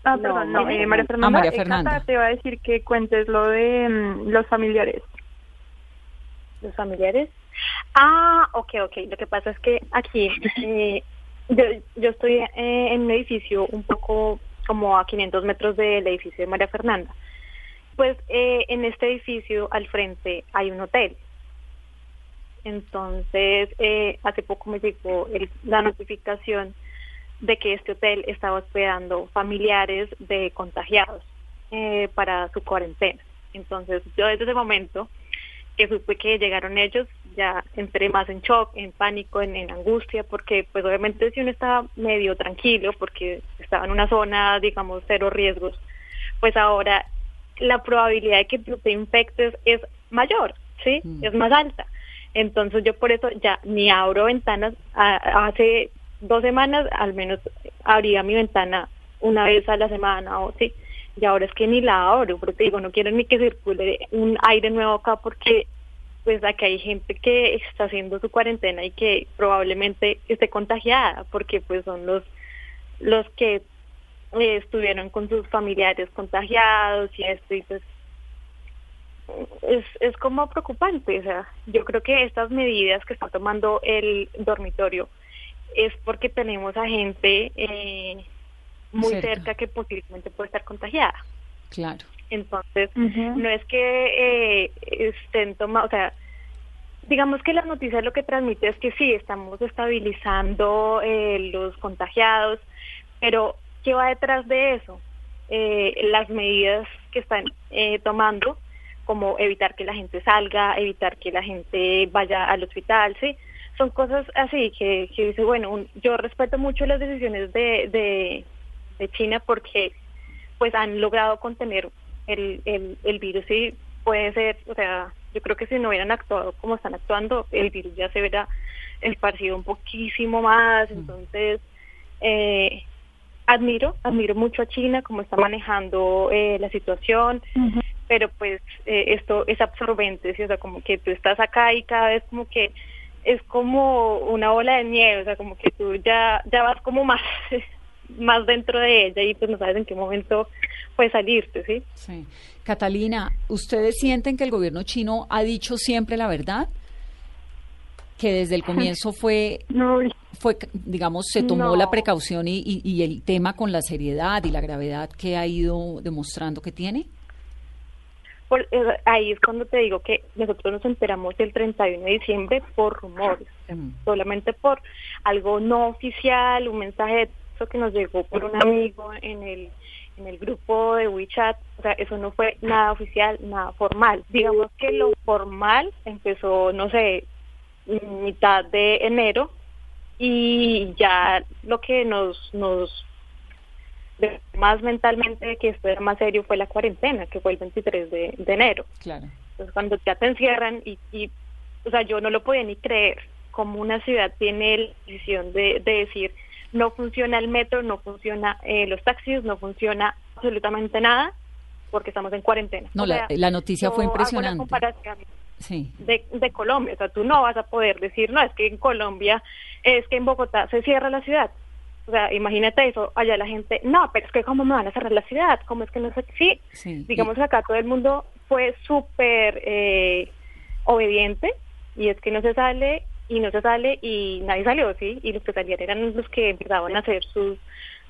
[SPEAKER 6] Ah,
[SPEAKER 4] No,
[SPEAKER 6] perdón, no,
[SPEAKER 4] María
[SPEAKER 6] eh, María
[SPEAKER 4] Fernanda.
[SPEAKER 1] Ah, María
[SPEAKER 6] eh,
[SPEAKER 1] Fernanda.
[SPEAKER 6] Cata, te va a decir que cuentes lo de mm, los familiares.
[SPEAKER 4] los familiares. Ah, ok, ok. Lo que pasa es que aquí <laughs> eh, yo, yo estoy eh, en un edificio un poco como a 500 metros del edificio de María Fernanda. Pues eh, en este edificio al frente hay un hotel Entonces, eh, hace poco me llegó el- la notificación de que este hotel estaba hospedando familiares de contagiados eh, para su cuarentena. Entonces, yo desde ese momento que supe que llegaron ellos, ya entré más en shock, en pánico, en, en angustia, porque pues obviamente si uno estaba medio tranquilo, porque estaba en una zona, digamos, cero riesgos, pues ahora la probabilidad de que tú te infectes es mayor, ¿sí? Es más alta. Entonces yo por eso ya ni abro ventanas. Hace dos semanas al menos abría mi ventana una vez a la semana o sí. Y ahora es que ni la abro, porque digo, no quiero ni que circule un aire nuevo acá porque pues aquí hay gente que está haciendo su cuarentena y que probablemente esté contagiada porque pues son los los que eh, estuvieron con sus familiares contagiados y esto y pues es, es como preocupante, o sea, yo creo que estas medidas que está tomando el dormitorio es porque tenemos a gente eh, muy
[SPEAKER 1] Cerca.
[SPEAKER 4] cerca que posiblemente puede estar contagiada.
[SPEAKER 1] Claro.
[SPEAKER 4] Entonces, no es que eh, estén tomando, o sea, digamos que las noticias lo que transmite es que sí, estamos estabilizando eh, los contagiados, pero ¿qué va detrás de eso? Eh, las medidas que están eh, tomando, como evitar que la gente salga, evitar que la gente vaya al hospital, ¿sí? Son cosas así que, que dice, bueno, un- yo respeto mucho las decisiones de, de, de China porque pues han logrado contener el, el, el virus y puede ser, o sea, yo creo que si no hubieran actuado como están actuando, el virus ya se verá esparcido un poquísimo más, entonces eh, admiro, admiro mucho a China como está manejando eh, la situación, pero pues eh, esto es absorbente, ¿sí? o sea, como que tú estás acá y cada vez como que es como una bola de nieve, o sea, como que tú ya, ya vas como más, <laughs> más dentro de ella y pues no sabes en qué momento puedes salirte, ¿sí?
[SPEAKER 1] Sí. Catalina, ¿ustedes sienten que el gobierno chino ha dicho siempre la verdad? Que desde el comienzo <laughs> fue, fue digamos, se tomó
[SPEAKER 4] No.
[SPEAKER 1] la precaución y, y- y el tema con la seriedad y la gravedad que ha ido demostrando que tiene.
[SPEAKER 4] Por- eh, ahí es cuando te digo que nosotros nos enteramos el 31 de diciembre por rumores, sea, solamente por algo no oficial, un mensaje de texto que nos llegó por un amigo en el en el grupo de WeChat, o sea, eso no fue nada oficial, nada formal. Digamos que lo formal empezó, no sé, mitad de enero y ya lo que nos nos más mentalmente que esto era más serio fue la cuarentena, que fue el 23 de, de enero.
[SPEAKER 1] Claro.
[SPEAKER 4] Entonces, cuando ya te encierran y, y, o sea, yo no lo podía ni creer, como una ciudad tiene la decisión de, de decir, no funciona el metro, no funciona eh, los taxis, no funciona absolutamente nada, porque estamos en cuarentena.
[SPEAKER 1] No,
[SPEAKER 4] O
[SPEAKER 1] la-
[SPEAKER 4] sea,
[SPEAKER 1] la noticia fue impresionante.
[SPEAKER 4] comparación
[SPEAKER 1] Sí.
[SPEAKER 4] de, de Colombia. O sea, tú no vas a poder decir, no, es que en Colombia, es que en Bogotá se cierra la ciudad. O sea, imagínate eso, allá la gente, no, pero es que cómo me van a cerrar la ciudad, cómo es que no sé, sí,
[SPEAKER 1] Sí.
[SPEAKER 4] digamos que acá todo el mundo fue súper eh, obediente y es que no se sale y no se sale y nadie salió, sí, y los que salían eran los que empezaban a hacer sus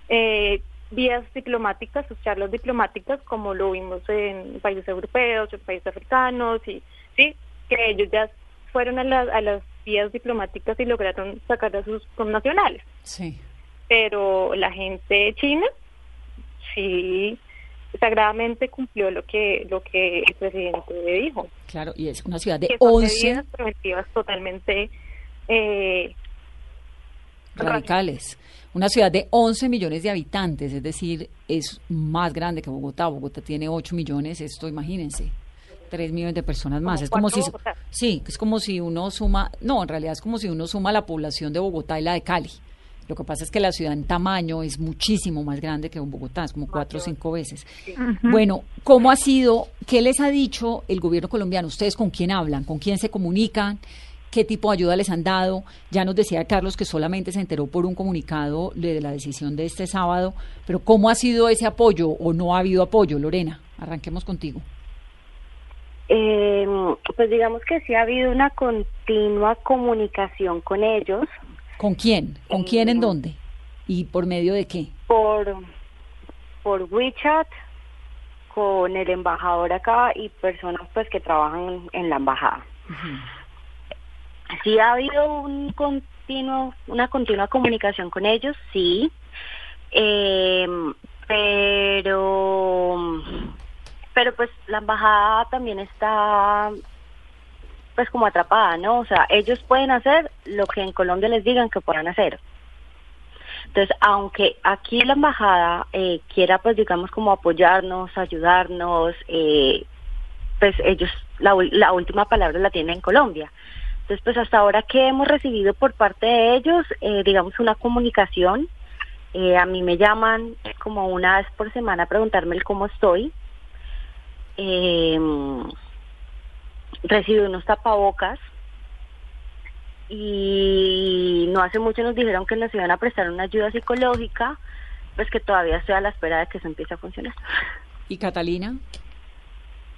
[SPEAKER 4] eh, vías diplomáticas, sus charlas diplomáticas, como lo vimos en países europeos, en países africanos, y sí, que ellos ya fueron a las, a las vías diplomáticas y lograron sacar a sus connacionales.
[SPEAKER 1] Sí.
[SPEAKER 4] Pero la gente china sí sagradamente cumplió lo que lo que el presidente dijo.
[SPEAKER 1] Claro, y es una ciudad de
[SPEAKER 4] que son
[SPEAKER 1] 11
[SPEAKER 4] medidas preventivas totalmente eh,
[SPEAKER 1] radicales. Una ciudad de 11 millones de habitantes, es decir, es más grande que Bogotá. Bogotá tiene 8 millones, esto imagínense. 3 millones de personas más.
[SPEAKER 4] Como
[SPEAKER 1] es como si
[SPEAKER 4] Bogotá.
[SPEAKER 1] Sí, es como si uno suma, no, en realidad es como si uno suma la población de Bogotá y la de Cali. Lo que pasa es que la ciudad en tamaño es muchísimo más grande que Bogotá, es como cuatro o cinco veces. Bueno, ¿cómo ha sido? ¿Qué les ha dicho el gobierno colombiano? ¿Ustedes con quién hablan? ¿Con quién se comunican? ¿Qué tipo de ayuda les han dado? Ya nos decía Carlos que solamente se enteró por un comunicado de la decisión de este sábado, pero ¿cómo ha sido ese apoyo o no ha habido apoyo, Lorena? Arranquemos contigo.
[SPEAKER 3] Eh, pues digamos que sí ha habido una continua comunicación con ellos
[SPEAKER 1] ¿Con quién? ¿Con quién en dónde? ¿Y por medio de qué?
[SPEAKER 3] por por WeChat con el embajador acá y personas pues que trabajan en la embajada. Sí ha habido un continuo, una continua comunicación con ellos, sí, eh, pero, pero pues la embajada también está pues como atrapada, ¿no? O sea, ellos pueden hacer lo que en Colombia les digan que puedan hacer. Entonces, aunque aquí la embajada eh, quiera, pues digamos, como apoyarnos, ayudarnos, eh, pues ellos, la, la última palabra la tienen en Colombia. Entonces, pues hasta ahora que hemos recibido por parte de ellos, eh, digamos, una comunicación. Eh, a mí me llaman como una vez por semana a preguntarme el cómo estoy. Eh, recibí unos tapabocas y no hace mucho nos dijeron que nos iban a prestar una ayuda psicológica, pues que todavía estoy a la espera de que eso empiece a funcionar.
[SPEAKER 1] ¿Y Catalina?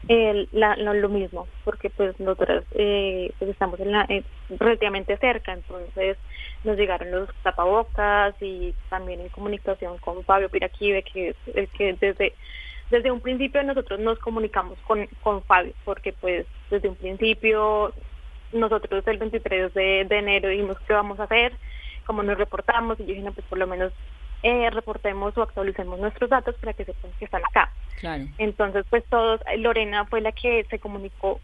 [SPEAKER 4] Eh, la, lo mismo, porque pues nosotros eh, pues estamos en la, relativamente cerca, entonces nos llegaron los tapabocas y también en comunicación con Fabio Piraquive, que es el que desde desde un principio nosotros nos comunicamos con, con Fabio, porque pues desde un principio nosotros el 23 de, de enero dijimos qué vamos a hacer, cómo nos reportamos, y yo dije, no, pues por lo menos eh, reportemos o actualicemos nuestros datos para que sepan que están acá.
[SPEAKER 1] Claro.
[SPEAKER 4] Entonces, pues todos, Lorena fue la que se comunicó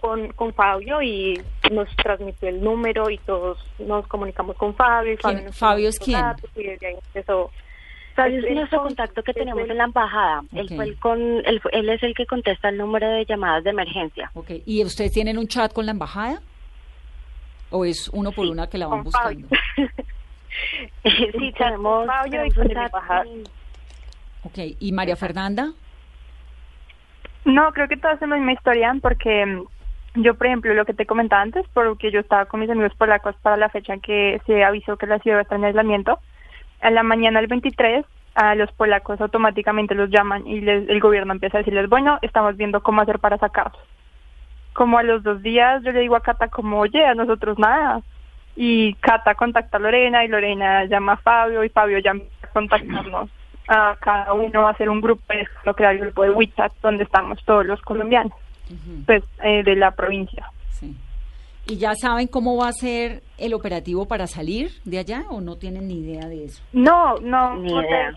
[SPEAKER 4] con, con Fabio y nos transmitió el número y todos nos comunicamos con Fabio. Y Fabio,
[SPEAKER 1] ¿Quién?
[SPEAKER 4] nos
[SPEAKER 1] ¿Fabio es quién?
[SPEAKER 4] datos Y desde ahí empezó.
[SPEAKER 3] Fabio
[SPEAKER 4] Es
[SPEAKER 3] nuestro
[SPEAKER 4] con-
[SPEAKER 3] contacto que tenemos en la embajada. Él,
[SPEAKER 1] Ok.
[SPEAKER 3] fue el con, él, fue- él es el que contesta el número de llamadas de emergencia.
[SPEAKER 1] Ok. ¿Y ustedes tienen un chat con la embajada? ¿O es uno por una que la van
[SPEAKER 4] Fabio. <laughs> <laughs>
[SPEAKER 3] sí, tenemos,
[SPEAKER 4] Fabio y.
[SPEAKER 1] Ok. ¿Y María Fernanda?
[SPEAKER 6] No, creo que todas son la misma historia porque mm, yo, por ejemplo, lo que te comentaba antes, porque yo estaba con mis amigos polacos para la fecha en que se avisó que la ciudad va a estar en aislamiento, a la mañana del 23 a los polacos automáticamente los llaman y les- el gobierno empieza a decirles, bueno, estamos viendo cómo hacer para sacarlos. Como a los dos días yo le digo a Cata como, oye, a nosotros nada. Y Cata contacta a Lorena y Lorena llama a Fabio y Fabio llama a contactarnos a cada uno a hacer un grupo, es lo que era el grupo de WeChat donde estamos todos los colombianos, pues eh, de la provincia.
[SPEAKER 1] Sí. ¿Y ya saben cómo va a ser el operativo para salir de allá o no tienen ni idea de eso?
[SPEAKER 6] No, no,
[SPEAKER 3] Ni idea.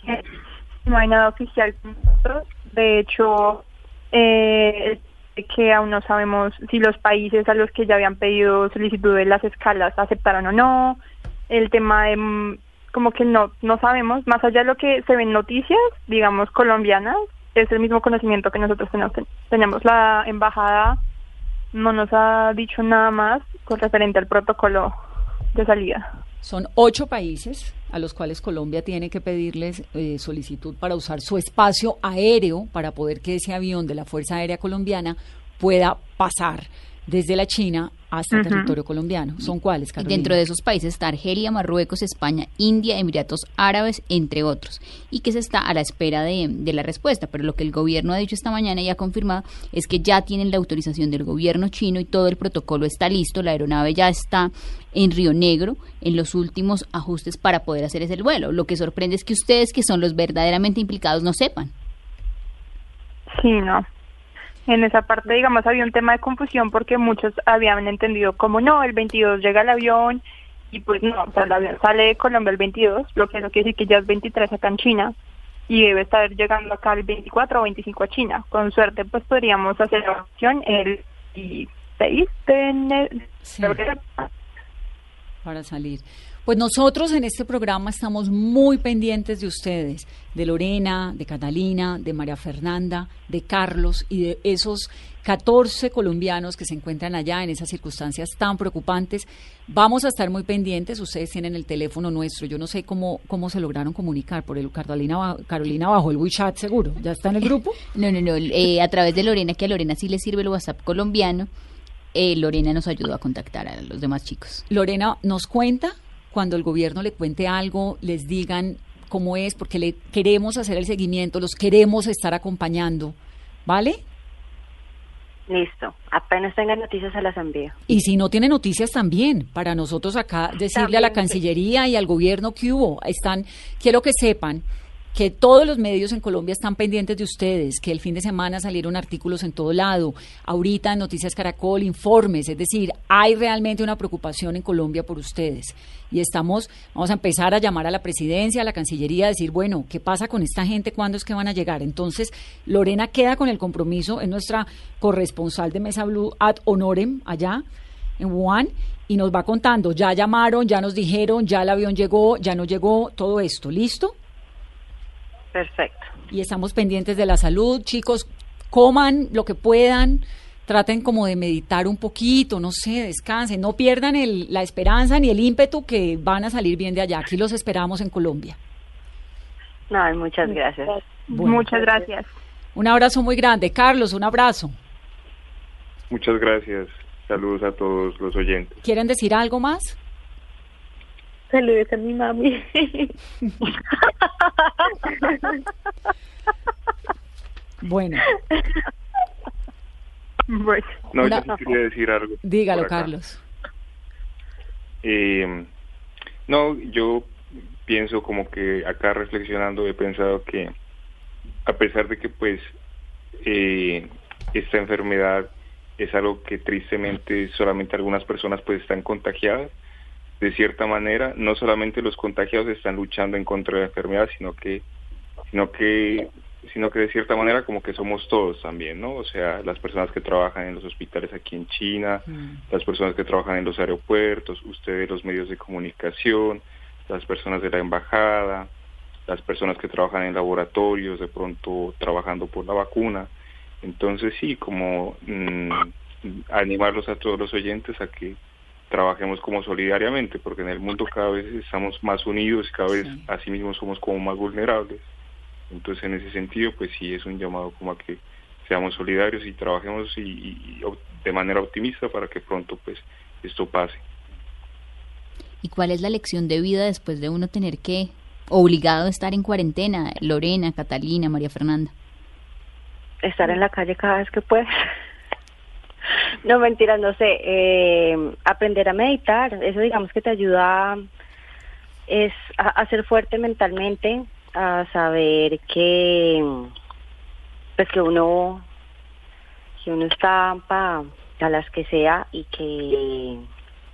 [SPEAKER 6] no hay nada oficial con nosotros. De hecho, eh, que aún no sabemos si los países a los que ya habían pedido solicitud de las escalas aceptaron o no. El tema de mm, como que no no sabemos, más allá de lo que se ven noticias, digamos colombianas, es el mismo conocimiento que nosotros tenemos. Tenemos la embajada no nos ha dicho nada más con referente al protocolo de salida.
[SPEAKER 1] Son ocho países a los cuales Colombia tiene que pedirles eh, solicitud para usar su espacio aéreo para poder que ese avión de la Fuerza Aérea Colombiana pueda pasar desde la China hasta el
[SPEAKER 6] Ujú.
[SPEAKER 1] territorio colombiano. ¿Son cuáles,
[SPEAKER 2] Y dentro de esos países está Argelia, Marruecos, España, India, Emiratos Árabes, entre otros. Y que se está a la espera de, de la respuesta. Pero lo que el gobierno ha dicho esta mañana y ha confirmado es que ya tienen la autorización del gobierno chino y todo el protocolo está listo. La aeronave ya está en Río Negro en los últimos ajustes para poder hacer ese vuelo. Lo que sorprende es que ustedes, que son los verdaderamente implicados, no sepan.
[SPEAKER 6] Sí, no. En esa parte, digamos, había un tema de confusión porque muchos habían entendido como no, el 22 llega el avión y pues no, o sea, el avión sale de Colombia el 22, lo que no quiere decir que ya es 23 acá en China y debe estar llegando acá el 24 o 25 a China. Con suerte, pues podríamos hacer la opción el 16 de ene-
[SPEAKER 1] Sí. para salir. Pues nosotros en este programa estamos muy pendientes de ustedes, de Lorena, de Catalina, de María Fernanda, de Carlos y de esos 14 colombianos que se encuentran allá en esas circunstancias tan preocupantes. Vamos a estar muy pendientes, ustedes tienen el teléfono nuestro, yo no sé cómo, cómo se lograron comunicar por el Carolina, Carolina bajo el WeChat seguro, ¿ya está en el grupo? <laughs>
[SPEAKER 2] No, no, no. eh, a través de Lorena, que a Lorena sí le sirve el WhatsApp colombiano, eh, Lorena nos ayudó a contactar a los demás chicos.
[SPEAKER 1] Lorena nos cuenta cuando el gobierno le cuente algo, les digan cómo es, porque le queremos hacer el seguimiento, los queremos estar acompañando, ¿vale?
[SPEAKER 3] Listo. Apenas tenga noticias se las envío.
[SPEAKER 1] Y si no tiene noticias también, para nosotros acá decirle a la
[SPEAKER 4] sí.
[SPEAKER 1] Cancillería y al gobierno que hubo, están, quiero que sepan que todos los medios en Colombia están pendientes de ustedes, que el fin de semana salieron artículos en todo lado, ahorita Noticias Caracol, informes, es decir, hay realmente una preocupación en Colombia por ustedes. Y estamos, vamos a empezar a llamar a la presidencia, a la Cancillería, a decir, bueno, ¿qué pasa con esta gente? ¿Cuándo es que van a llegar? Entonces, Lorena queda con el compromiso, es nuestra corresponsal de Mesa Blue ad honorem allá en Wuhan y nos va contando, ya llamaron, ya nos dijeron, ya el avión llegó, ya no llegó, todo esto, ¿listo?
[SPEAKER 3] Perfecto.
[SPEAKER 1] Y estamos pendientes de la salud, chicos, coman lo que puedan, traten como de meditar un poquito, no sé, descansen, no pierdan el, la esperanza ni el ímpetu que van a salir bien de allá. Aquí los esperamos en Colombia.
[SPEAKER 3] No, muchas gracias.
[SPEAKER 6] Muchas gracias.
[SPEAKER 1] Un abrazo muy grande. Carlos, un abrazo.
[SPEAKER 5] Muchas gracias. Saludos a todos los oyentes.
[SPEAKER 1] ¿Quieren decir algo más?
[SPEAKER 6] Saludos a mi mami.
[SPEAKER 1] Bueno,
[SPEAKER 6] bueno,
[SPEAKER 5] No, yo sí quería decir algo.
[SPEAKER 1] dígalo. Carlos.
[SPEAKER 5] Eh, no, yo pienso como que acá reflexionando he pensado que a pesar de que pues eh, esta enfermedad es algo que tristemente solamente algunas personas pues están contagiadas, de cierta manera no solamente los contagiados están luchando en contra de la enfermedad, sino que sino que sino que de cierta manera como que somos todos también, ¿no? O sea, las personas que trabajan en los hospitales aquí en China, las personas que trabajan en los aeropuertos, ustedes los medios de comunicación, las personas de la embajada, las personas que trabajan en laboratorios, de pronto trabajando por la vacuna. Entonces sí, como mm, animarlos a todos los oyentes a que trabajemos como solidariamente, porque en el mundo cada vez estamos más unidos y cada vez
[SPEAKER 1] Sí.
[SPEAKER 5] así mismo somos como más vulnerables. Entonces en ese sentido, pues sí es un llamado como a que seamos solidarios y trabajemos y, y- y op- de manera optimista para que pronto pues esto pase.
[SPEAKER 2] ¿Y cuál es la lección de vida después de uno tener que obligado a estar en cuarentena? Lorena, Catalina, María Fernanda.
[SPEAKER 3] Estar en la calle cada vez que puedes. <laughs> No, mentira, no sé. eh, aprender a meditar, eso digamos que te ayuda es a, a ser fuerte mentalmente, a saber que pues que uno que uno está para a las que sea y que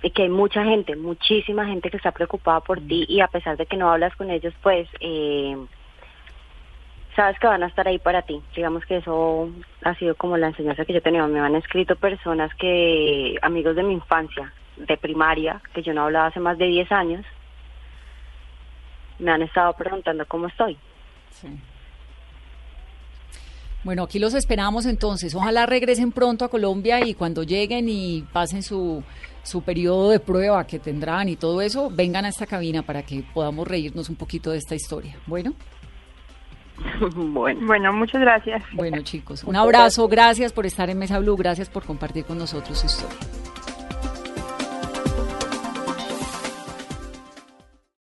[SPEAKER 3] y que hay mucha gente, muchísima gente que está preocupada por ti y a pesar de que no hablas con ellos, pues eh, sabes que van a estar ahí para ti. Digamos que eso ha sido como la enseñanza que yo tenía. Me han escrito personas que, amigos de mi infancia, de primaria, que yo no hablaba hace más de 10 años, me han estado preguntando cómo estoy.
[SPEAKER 1] Sí. Bueno, aquí los esperamos entonces. Ojalá regresen pronto a Colombia y cuando lleguen y pasen su, su periodo de prueba que tendrán y todo eso, vengan a esta cabina para que podamos reírnos un poquito de esta historia. Bueno, <laughs>
[SPEAKER 3] bueno.
[SPEAKER 6] bueno, muchas gracias.
[SPEAKER 1] bueno chicos, un abrazo, gracias por estar en Mesa Blue, gracias por compartir con nosotros su historia.